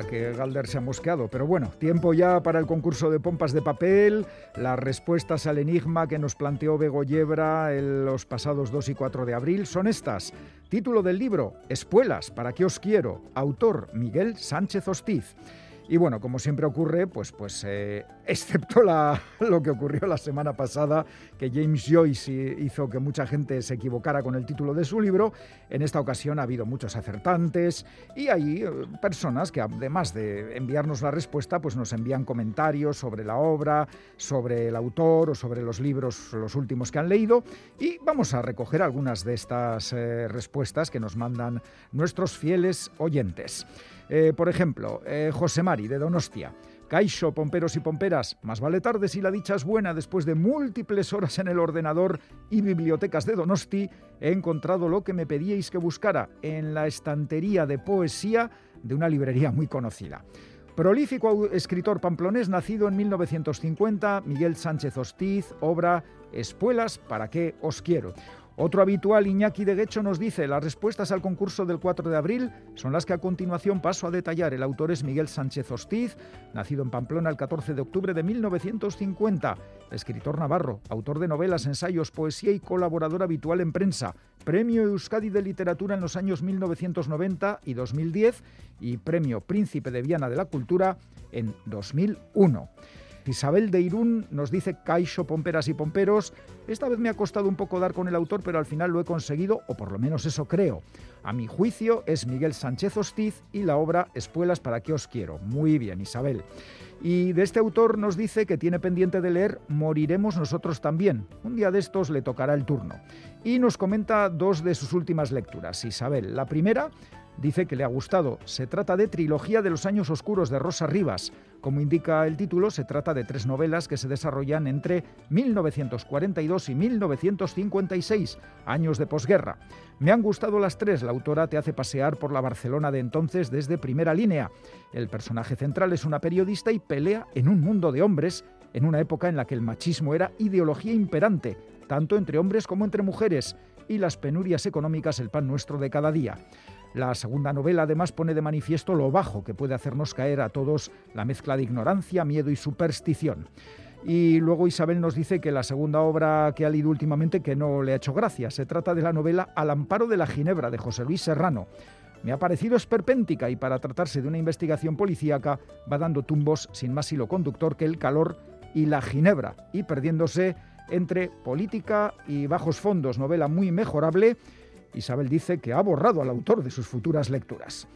Que Galder se ha mosqueado. Pero bueno, tiempo ya para el concurso de pompas de papel, las respuestas al enigma que nos planteó Bego Yebra en los pasados 2 y 4 de abril son estas. Título del libro, Espuelas, ¿para qué os quiero? Autor, Miguel Sánchez Hostiz. Y bueno, como siempre ocurre, pues, pues eh, excepto la, lo que ocurrió la semana pasada, que James Joyce hizo que mucha gente se equivocara con el título de su libro, en esta ocasión ha habido muchos acertantes y hay eh, personas que además de enviarnos la respuesta, pues nos envían comentarios sobre la obra, sobre el autor o sobre los libros, los últimos que han leído. Y vamos a recoger algunas de estas eh, respuestas que nos mandan nuestros fieles oyentes. Eh, por ejemplo, eh, José Mari, de Donostia. Caixo, pomperos y pomperas, más vale tarde si la dicha es buena. Después de múltiples horas en el ordenador y bibliotecas de Donosti, he encontrado lo que me pedíais que buscara en la estantería de poesía de una librería muy conocida. Prolífico escritor pamplonés nacido en 1950, Miguel Sánchez Hostiz, obra Espuelas, ¿para qué os quiero? Otro habitual, Iñaki de Guecho, nos dice, las respuestas al concurso del 4 de abril son las que a continuación paso a detallar. El autor es Miguel Sánchez Hostiz, nacido en Pamplona el 14 de octubre de 1950, escritor navarro, autor de novelas, ensayos, poesía y colaborador habitual en prensa. Premio Euskadi de Literatura en los años 1990 y 2010 y Premio Príncipe de Viana de la Cultura en 2001. Isabel de Irún nos dice Caixo Pomperas y Pomperos. Esta vez me ha costado un poco dar con el autor, pero al final lo he conseguido, o por lo menos eso creo. A mi juicio es Miguel Sánchez Hostiz y la obra Espuelas para qué os quiero. Muy bien, Isabel. Y de este autor nos dice que tiene pendiente de leer Moriremos nosotros también. Un día de estos le tocará el turno. Y nos comenta dos de sus últimas lecturas. Isabel, la primera dice que le ha gustado. Se trata de Trilogía de los Años Oscuros de Rosa Rivas. Como indica el título, se trata de tres novelas que se desarrollan entre 1942 y 1956, años de posguerra. Me han gustado las tres. La autora te hace pasear por la Barcelona de entonces desde primera línea. El personaje central es una periodista y pelea en un mundo de hombres, en una época en la que el machismo era ideología imperante, tanto entre hombres como entre mujeres, y las penurias económicas el pan nuestro de cada día. La segunda novela además pone de manifiesto lo bajo que puede hacernos caer a todos la mezcla de ignorancia, miedo y superstición. Y luego Isabel nos dice que la segunda obra que ha leído últimamente que no le ha hecho gracia. Se trata de la novela Al amparo de la Ginebra de José Luis Serrano. Me ha parecido esperpéntica y para tratarse de una investigación policíaca va dando tumbos sin más hilo conductor que el calor y la Ginebra y perdiéndose entre política y bajos fondos. Novela muy mejorable Isabel dice que ha borrado al autor de sus futuras lecturas.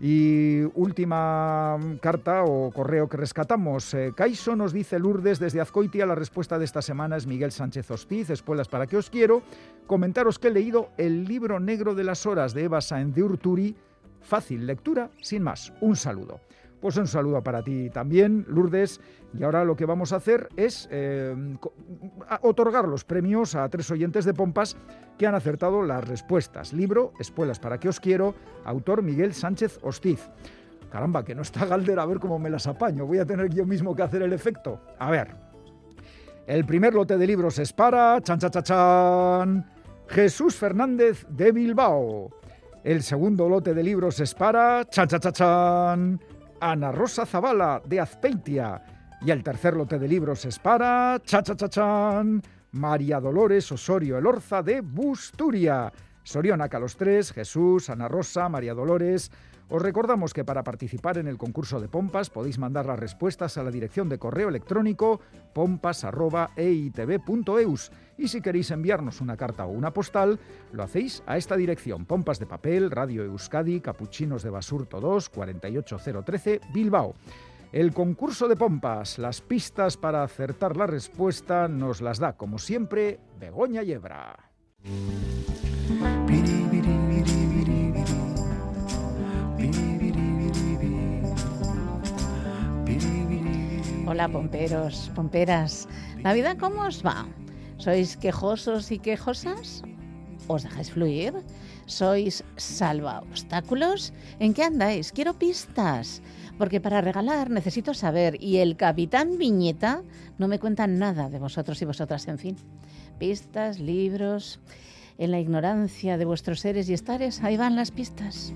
Y última carta o correo que rescatamos. Eh, Caiso nos dice Lourdes desde Azcoitia. La respuesta de esta semana es Miguel Sánchez Hostiz. Espuelas para que os quiero. Comentaros que he leído El libro negro de las horas de Eva Saenz de Urturi. Fácil lectura, sin más. Un saludo. Pues un saludo para ti también, Lourdes. Y ahora lo que vamos a hacer es eh, otorgar los premios a tres oyentes de Pompas que han acertado las respuestas. Libro, Espuelas para que os quiero, autor Miguel Sánchez Hostiz. Caramba, que no está Galder, a ver cómo me las apaño. Voy a tener yo mismo que hacer el efecto. A ver. El primer lote de libros es para... Chan, chan, chan Jesús Fernández de Bilbao. El segundo lote de libros es para... Chan, chan, chan, chan Ana Rosa Zavala, de Azpeitia. Y el tercer lote de libros es para... Cha, cha, cha, chan, María Dolores Osorio Elorza, de Busturia. Sorionaca los tres, Jesús, Ana Rosa, María Dolores. Os recordamos que para participar en el concurso de pompas podéis mandar las respuestas a la dirección de correo electrónico pompas.eitv.eus y si queréis enviarnos una carta o una postal, lo hacéis a esta dirección: Pompas de Papel, Radio Euskadi, Capuchinos de Basurto 2, 48013, Bilbao. El concurso de pompas, las pistas para acertar la respuesta, nos las da, como siempre, Begoña Yebra.
Hola, pomperos, pomperas. ¿La vida cómo os va? ¿Sois quejosos y quejosas? ¿Os dejáis fluir? ¿Sois salva obstáculos? ¿En qué andáis? Quiero pistas. Porque para regalar necesito saber y el capitán Viñeta no me cuenta nada de vosotros y vosotras, en fin. Pistas, libros. En la ignorancia de vuestros seres y estares, ahí van las pistas.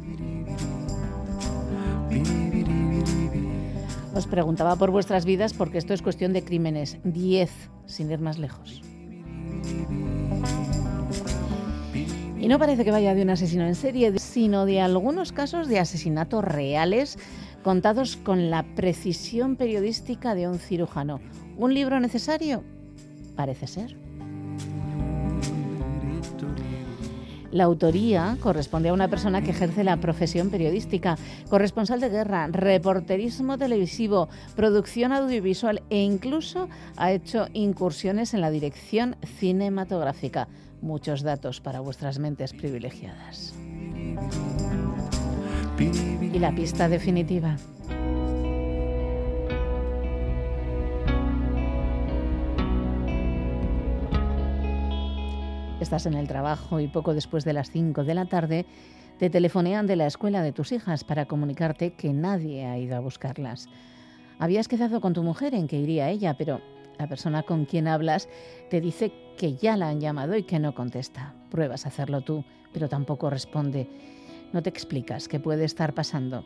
Os preguntaba por vuestras vidas porque esto es cuestión de crímenes. Diez, sin ir más lejos. Y no parece que vaya de un asesino en serie, sino de algunos casos de asesinatos reales contados con la precisión periodística de un cirujano. ¿Un libro necesario? Parece ser. La autoría corresponde a una persona que ejerce la profesión periodística, corresponsal de guerra, reporterismo televisivo, producción audiovisual e incluso ha hecho incursiones en la dirección cinematográfica muchos datos para vuestras mentes privilegiadas. Y la pista definitiva. Estás en el trabajo y poco después de las 5 de la tarde te telefonean de la escuela de tus hijas para comunicarte que nadie ha ido a buscarlas. Habías quedado con tu mujer en que iría ella, pero la persona con quien hablas te dice que ya la han llamado y que no contesta. Pruebas a hacerlo tú, pero tampoco responde. No te explicas qué puede estar pasando.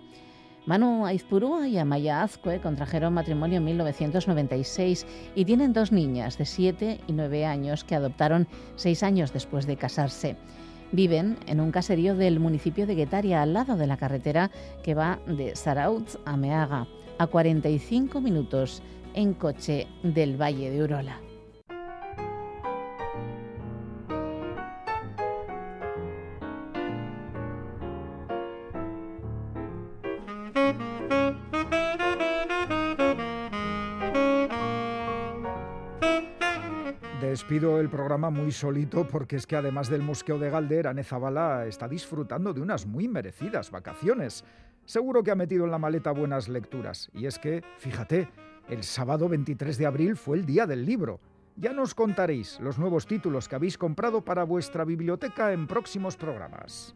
Manu Aizpurúa y Amaya Azcue contrajeron matrimonio en 1996 y tienen dos niñas de 7 y 9 años que adoptaron seis años después de casarse. Viven en un caserío del municipio de Guetaria, al lado de la carretera que va de Sarautz a Meaga, a 45 minutos en coche del Valle de Urola.
Despido el programa muy solito porque es que además del Museo de Galder, Ane Zabala está disfrutando de unas muy merecidas vacaciones. Seguro que ha metido en la maleta buenas lecturas. Y es que, fíjate, el sábado 23 de abril fue el día del libro. Ya nos contaréis los nuevos títulos que habéis comprado para vuestra biblioteca en próximos programas.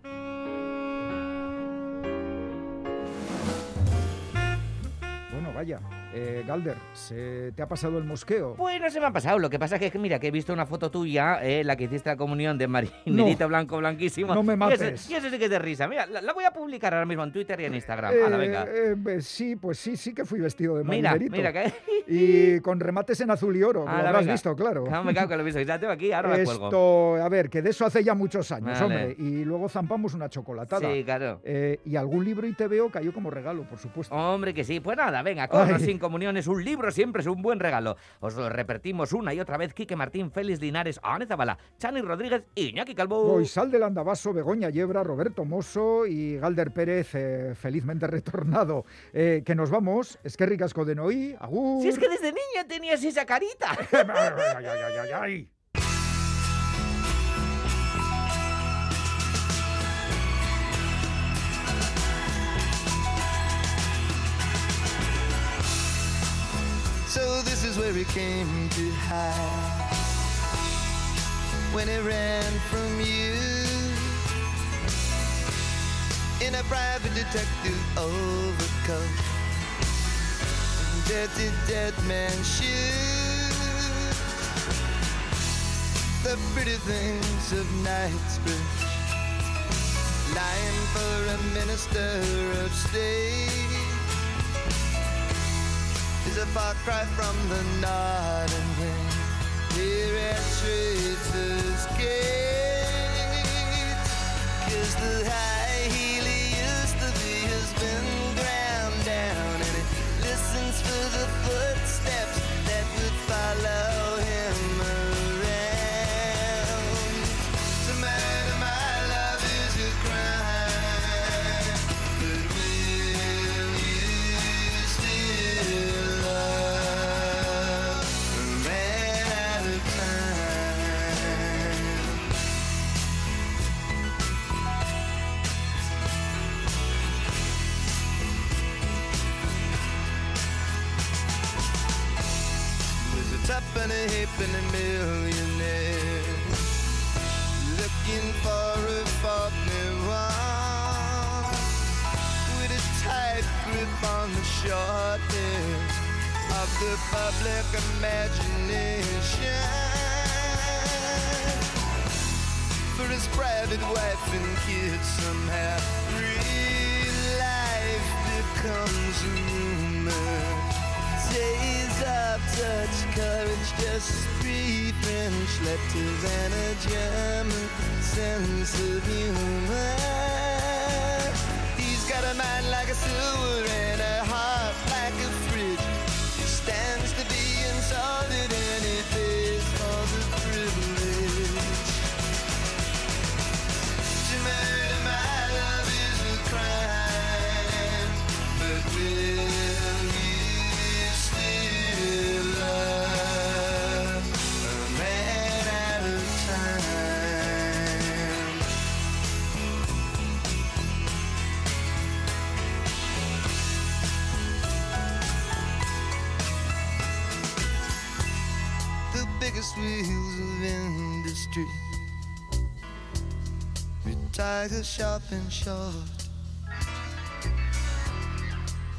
Bueno, vaya, eh, Galder, ¿se te ha pasado el mosqueo?
Pues no se me ha pasado. Lo que pasa es que, mira, que he visto una foto tuya, eh, la que hiciste la comunión de Marinito Blanco Blanquísimo.
No me mates.
Y eso, sí que es de risa. Mira, la, voy a publicar ahora mismo en Twitter y en Instagram.
Eh,
venga.
Eh, sí, pues sí, sí que fui vestido de marinerito.
Mira, mira.
Y con remates en azul y oro, lo habrás visto, claro.
No me cago que lo he visto. Ya tengo aquí, ahora
Esto,
me cuelgo.
a ver, que de eso hace ya muchos años, hombre. Y luego zampamos una chocolatada.
Sí, claro.
y algún libro y te veo cayó como regalo, por supuesto.
Hombre, que sí. Pues nada, venga, corro sin comuniones. Un libro siempre es un buen regalo. Os lo repetimos una y otra vez. Quique Martín, Félix Linares, Ana Zabala, Chani Rodríguez y Iñaki Calvo.
Sal del Andabaso, Begoña Yebra, Roberto Mosso y Galder Pérez, eh, felizmente retornado. Eh, que nos vamos. Es que ricasco de Noí. Agur.
Si es que desde niña tenías esa carita.
ay, ay, ay,
where he came to hide. When he ran from you. In a private detective overcoat, dirty dead man shoes, the pretty things of Knightsbridge, lying for a minister of state far cry from the Notting Hill. Here at Traitors Gate, cause the high shortness of the public imagination for his private wife and kids somehow real life becomes a rumor days of touch courage just brief French letters and a German sense of humor he's got a mind like a silver and retire sharp and short.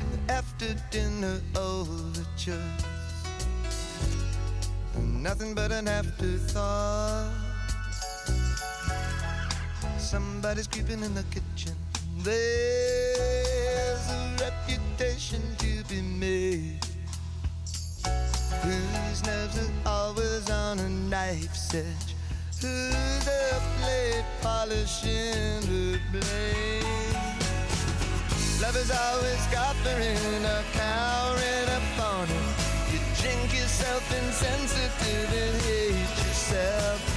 And after dinner overtures nothing but an afterthought. Somebody's creeping in the kitchen. There's a reputation to be made. Whose nerves are always on a knife's edge? Who's up late polishing the blade. Lovers always got their inner power in a bonnet. You drink yourself insensitive and hate yourself.